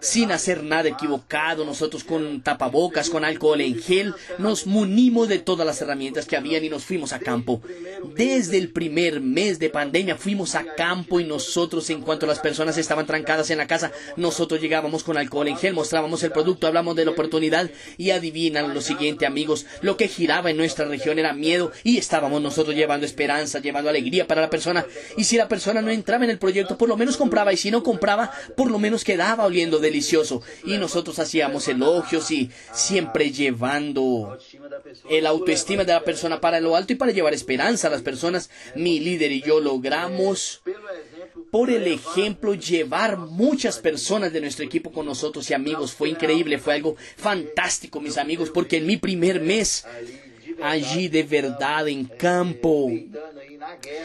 sin hacer nada equivocado, nosotros con tapabocas, con alcohol en gel, nos munimos de todas las herramientas que habían y nos fuimos a campo. Desde el primer mes de pandemia fuimos a campo y nosotros, en cuanto las personas estaban trancadas en la casa, nosotros llegábamos con alcohol en gel, mostrábamos el producto, hablamos de la oportunidad y adivinan lo siguiente, amigos, lo que giraba en nuestra región era miedo y estábamos nosotros llevando esperanza, llevando alegría para la persona. Y si la persona no entraba en el proyecto, por lo menos compraba y si no compraba, por lo menos quedaba oliendo delicioso y nosotros hacíamos elogios y siempre llevando el autoestima de la persona para lo alto y para llevar esperanza a las personas. Mi líder y yo logramos por el ejemplo, llevar muchas personas de nuestro equipo con nosotros y amigos. Fue increíble, fue algo fantástico, mis amigos, porque en mi primer mes, allí de verdad en campo,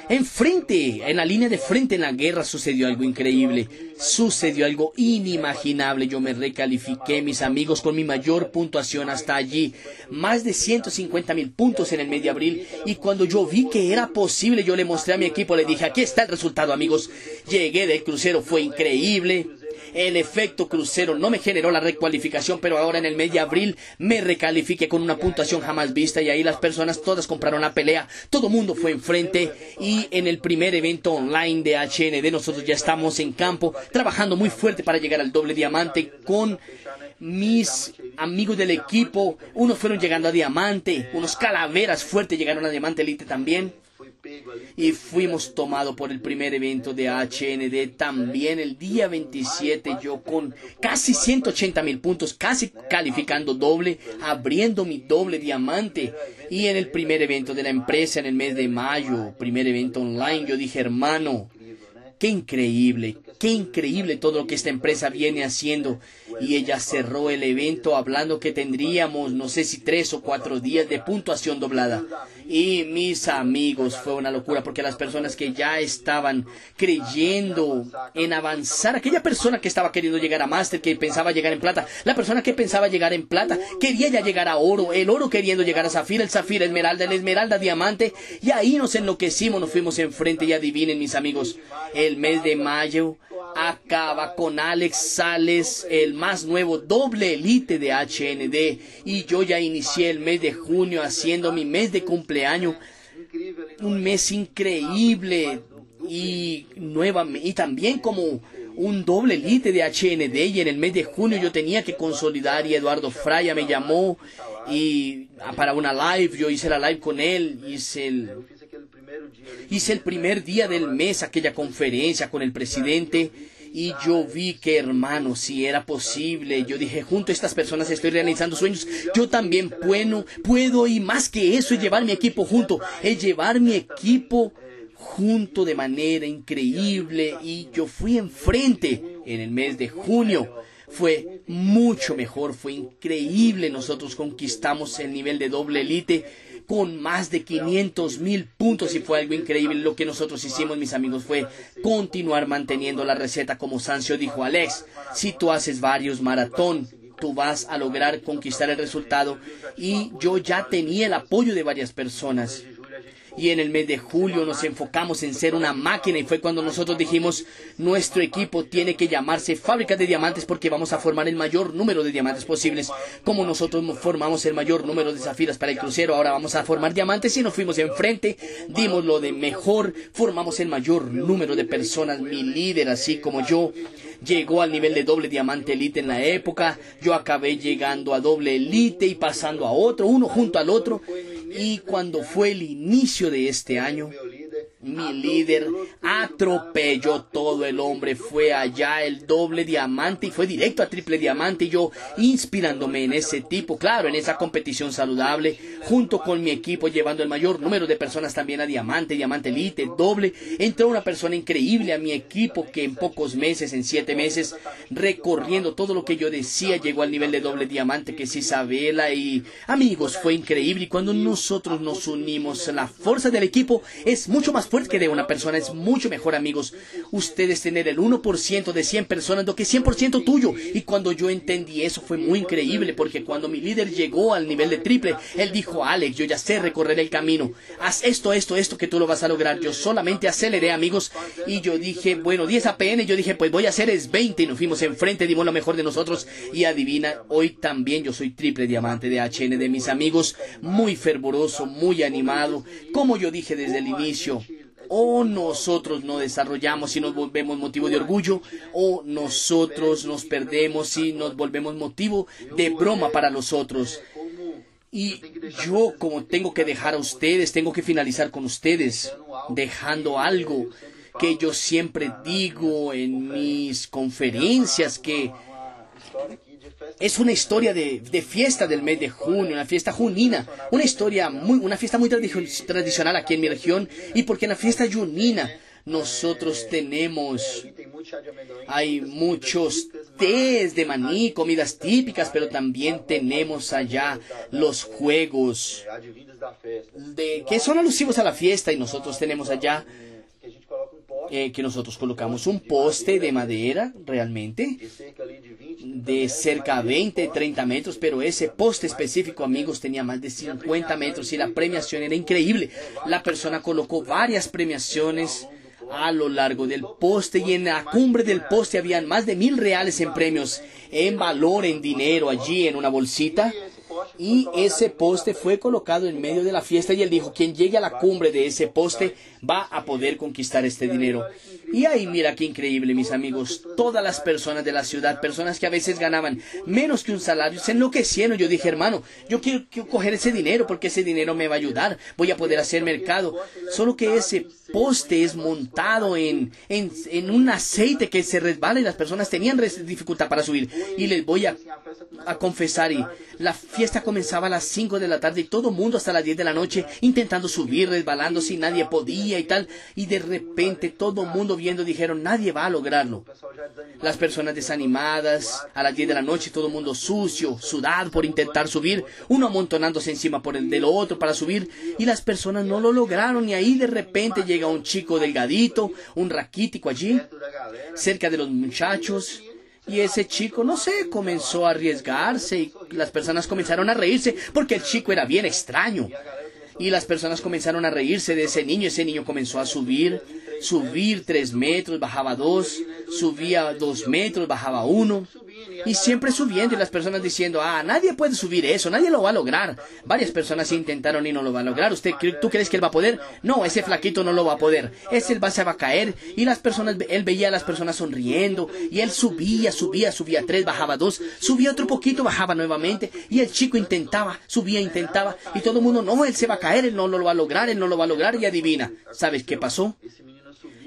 Enfrente, en la línea de frente en la guerra sucedió algo increíble, sucedió algo inimaginable. Yo me recalifiqué, mis amigos, con mi mayor puntuación hasta allí, más de 150 mil puntos en el mes de abril. Y cuando yo vi que era posible, yo le mostré a mi equipo, le dije, aquí está el resultado, amigos. Llegué del crucero, fue increíble. El efecto crucero no me generó la recualificación, pero ahora en el mes de abril me recalifiqué con una puntuación jamás vista y ahí las personas todas compraron la pelea. Todo mundo fue enfrente y en el primer evento online de HND nosotros ya estamos en campo trabajando muy fuerte para llegar al doble diamante con mis amigos del equipo. Unos fueron llegando a diamante, unos calaveras fuertes llegaron a diamante elite también y fuimos tomados por el primer evento de HND también el día 27 yo con casi 180 mil puntos, casi calificando doble, abriendo mi doble diamante y en el primer evento de la empresa en el mes de mayo, primer evento online, yo dije hermano, qué increíble, qué increíble todo lo que esta empresa viene haciendo y ella cerró el evento hablando que tendríamos no sé si tres o cuatro días de puntuación doblada. Y mis amigos, fue una locura porque las personas que ya estaban creyendo en avanzar, aquella persona que estaba queriendo llegar a máster, que pensaba llegar en plata, la persona que pensaba llegar en plata, quería ya llegar a oro, el oro queriendo llegar a zafira, el zafira, esmeralda, el esmeralda, diamante, y ahí nos enloquecimos, nos fuimos enfrente y adivinen mis amigos, el mes de mayo acaba con Alex Sales, el más nuevo doble elite de HND. Y yo ya inicié el mes de junio haciendo mi mes de cumpleaños. Un mes increíble y nueva y también como un doble elite de HND y en el mes de junio yo tenía que consolidar y Eduardo Fraya me llamó y para una live, yo hice la live con él, hice el Hice el primer día del mes aquella conferencia con el presidente y yo vi que, hermano, si era posible, yo dije, junto a estas personas estoy realizando sueños, yo también puedo, puedo y más que eso, es llevar mi equipo junto, es llevar mi equipo junto de manera increíble y yo fui enfrente en el mes de junio. Fue mucho mejor, fue increíble. Nosotros conquistamos el nivel de doble elite con más de 500 mil puntos y fue algo increíble. Lo que nosotros hicimos, mis amigos, fue continuar manteniendo la receta como Sancio dijo Alex. Si tú haces varios maratón, tú vas a lograr conquistar el resultado y yo ya tenía el apoyo de varias personas y en el mes de julio nos enfocamos en ser una máquina y fue cuando nosotros dijimos nuestro equipo tiene que llamarse fábrica de diamantes porque vamos a formar el mayor número de diamantes posibles. Como nosotros formamos el mayor número de zafiras para el crucero ahora vamos a formar diamantes y nos fuimos enfrente dimos lo de mejor formamos el mayor número de personas mi líder así como yo llegó al nivel de doble diamante elite en la época yo acabé llegando a doble elite y pasando a otro uno junto al otro y cuando fue el inicio de este año, mi líder atropelló todo el hombre, fue allá el doble diamante y fue directo a triple diamante y yo inspirándome en ese tipo, claro, en esa competición saludable, junto con mi equipo llevando el mayor número de personas también a diamante, diamante elite, doble, entró una persona increíble a mi equipo que en pocos meses, en siete meses, recorriendo todo lo que yo decía, llegó al nivel de doble diamante que es Isabela y amigos, fue increíble. Y cuando nosotros nos unimos, la fuerza del equipo es mucho más fuerte de una persona es mucho mejor, amigos. Ustedes tener el 1% de 100 personas, lo que es 100% tuyo. Y cuando yo entendí eso fue muy increíble, porque cuando mi líder llegó al nivel de triple, él dijo, Alex, yo ya sé recorrer el camino. Haz esto, esto, esto, que tú lo vas a lograr. Yo solamente aceleré, amigos. Y yo dije, bueno, 10 APN, yo dije, pues voy a hacer es 20. Y nos fuimos enfrente, dimos lo mejor de nosotros. Y adivina, hoy también yo soy triple diamante de HN de mis amigos. Muy fervoroso, muy animado. Como yo dije desde el inicio, o nosotros no desarrollamos y nos volvemos motivo de orgullo, o nosotros nos perdemos y nos volvemos motivo de broma para los otros. Y yo como tengo que dejar a ustedes, tengo que finalizar con ustedes, dejando algo que yo siempre digo en mis conferencias, que es una historia de, fiesta del mes de junio, una fiesta junina, una historia muy, una fiesta muy tradicional aquí en mi región, y porque en la fiesta junina nosotros tenemos, hay muchos tés de maní, comidas típicas, pero también tenemos allá los juegos de, que son alusivos a la fiesta y nosotros tenemos allá eh, que nosotros colocamos un poste de madera realmente de cerca a 20, 30 metros, pero ese poste específico, amigos, tenía más de 50 metros y la premiación era increíble. La persona colocó varias premiaciones a lo largo del poste y en la cumbre del poste habían más de mil reales en premios, en valor, en dinero, allí en una bolsita. Y ese poste fue colocado en medio de la fiesta y él dijo, quien llegue a la cumbre de ese poste va a poder conquistar este dinero. Y ahí mira qué increíble, mis amigos. Todas las personas de la ciudad, personas que a veces ganaban menos que un salario, se enloquecieron. Yo dije, hermano, yo quiero, coger ese dinero porque ese dinero me va a ayudar. Voy a poder hacer mercado. Solo que ese poste es montado en, en, en un aceite que se resbala y las personas tenían dificultad para subir. Y les voy a, a confesar, y la fiesta comenzaba a las 5 de la tarde y todo el mundo hasta las 10 de la noche intentando subir, resbalándose y nadie podía y tal. Y de repente todo el mundo viendo dijeron, nadie va a lograrlo. Las personas desanimadas, a las 10 de la noche todo el mundo sucio, sudado por intentar subir, uno amontonándose encima por el del otro para subir y las personas no lo lograron y ahí de repente llega un chico delgadito, un raquítico allí, cerca de los muchachos. Y ese chico, no sé, comenzó a arriesgarse y las personas comenzaron a reírse porque el chico era bien extraño. Y las personas comenzaron a reírse de ese niño. Ese niño comenzó a subir, subir tres metros, bajaba dos, subía dos metros, bajaba uno. Y siempre subiendo y las personas diciendo, ah, nadie puede subir eso, nadie lo va a lograr. Varias personas intentaron y no lo va a lograr. ¿Usted, ¿Tú crees que él va a poder? No, ese flaquito no lo va a poder. Ese va, se va a caer. Y las personas, él veía a las personas sonriendo. Y él subía, subía, subía tres, bajaba dos, subía otro poquito, bajaba nuevamente. Y el chico intentaba, subía, intentaba. Y todo el mundo, no, él se va a caer, él no lo va a lograr, él no lo va a lograr. Y adivina, ¿sabes qué pasó?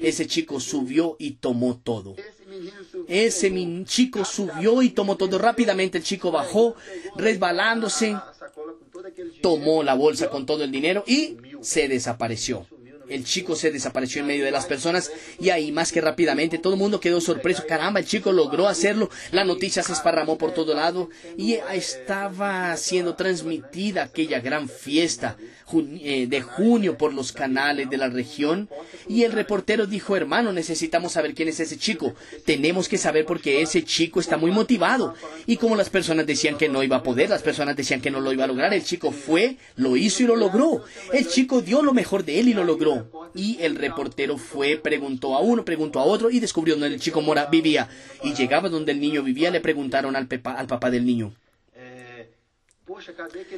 Ese chico subió y tomó todo. Ese chico subió y tomó todo rápidamente. El chico bajó, resbalándose, tomó la bolsa con todo el dinero y se desapareció. El chico se desapareció en medio de las personas y ahí más que rápidamente todo el mundo quedó sorpreso. Caramba, el chico logró hacerlo. La noticia se esparramó por todo lado y estaba siendo transmitida aquella gran fiesta de junio por los canales de la región. Y el reportero dijo, hermano, necesitamos saber quién es ese chico. Tenemos que saber porque ese chico está muy motivado. Y como las personas decían que no iba a poder, las personas decían que no lo iba a lograr, el chico fue, lo hizo y lo logró. El chico dio lo mejor de él y lo logró. Y el reportero fue, preguntó a uno, preguntó a otro y descubrió donde el chico Mora vivía. Y llegaba donde el niño vivía, le preguntaron al, al papá del niño.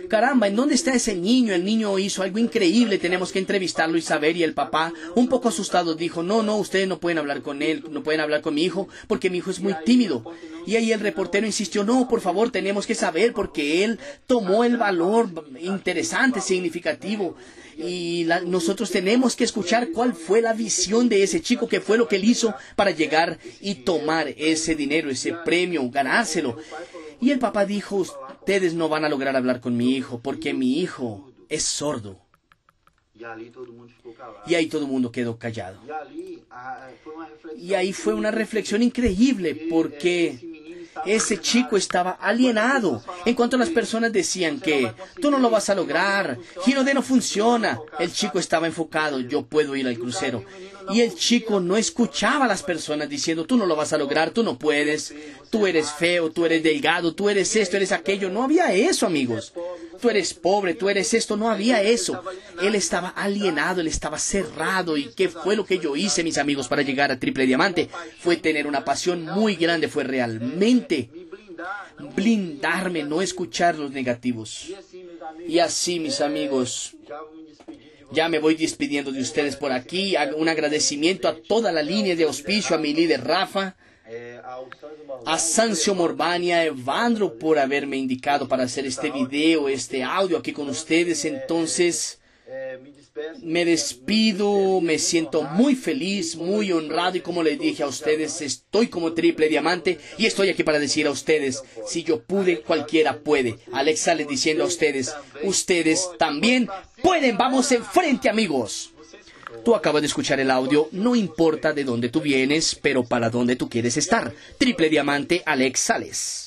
Caramba, ¿en dónde está ese niño? El niño hizo algo increíble, tenemos que entrevistarlo y saber. Y el papá, un poco asustado, dijo, no, no, ustedes no pueden hablar con él, no pueden hablar con mi hijo, porque mi hijo es muy tímido. Y ahí el reportero insistió, no, por favor, tenemos que saber, porque él tomó el valor interesante, significativo y nosotros tenemos que escuchar cuál fue la visión de ese chico, qué fue lo que él hizo para llegar y tomar ese dinero, ese premio, ganárselo. Y el papá dijo, ustedes no van a lograr hablar con mi hijo porque mi hijo es sordo. Y ahí todo el mundo quedó callado. Y ahí fue una reflexión increíble porque ese chico estaba alienado. En cuanto las personas decían que tú no lo vas a lograr, Girode no funciona, el chico estaba enfocado, yo puedo ir al crucero. Y el chico no escuchaba a las personas diciendo, tú no lo vas a lograr, tú no puedes, tú eres feo, tú eres delgado, tú eres esto, eres aquello. No había eso, amigos. Tú eres pobre, tú eres esto, no había eso. Él estaba alienado, él estaba cerrado. ¿Y qué fue lo que yo hice, mis amigos, para llegar a Triple Diamante? Fue tener una pasión muy grande, fue realmente blindarme, no escuchar los negativos. Y así, mis amigos, ya me voy despidiendo de ustedes por aquí. Un agradecimiento a toda la línea de auspicio, a mi líder Rafa, a Sancio Morbania, a Evandro por haberme indicado para hacer este video, este audio aquí con ustedes. Entonces, me despido, me siento muy feliz, muy honrado y como les dije a ustedes, estoy como triple diamante y estoy aquí para decir a ustedes, si yo pude, cualquiera puede. Alex sale diciendo a ustedes, ustedes también pueden, vamos enfrente amigos. Tú acabas de escuchar el audio, no importa de dónde tú vienes, pero para dónde tú quieres estar. Triple Diamante Alex Sales.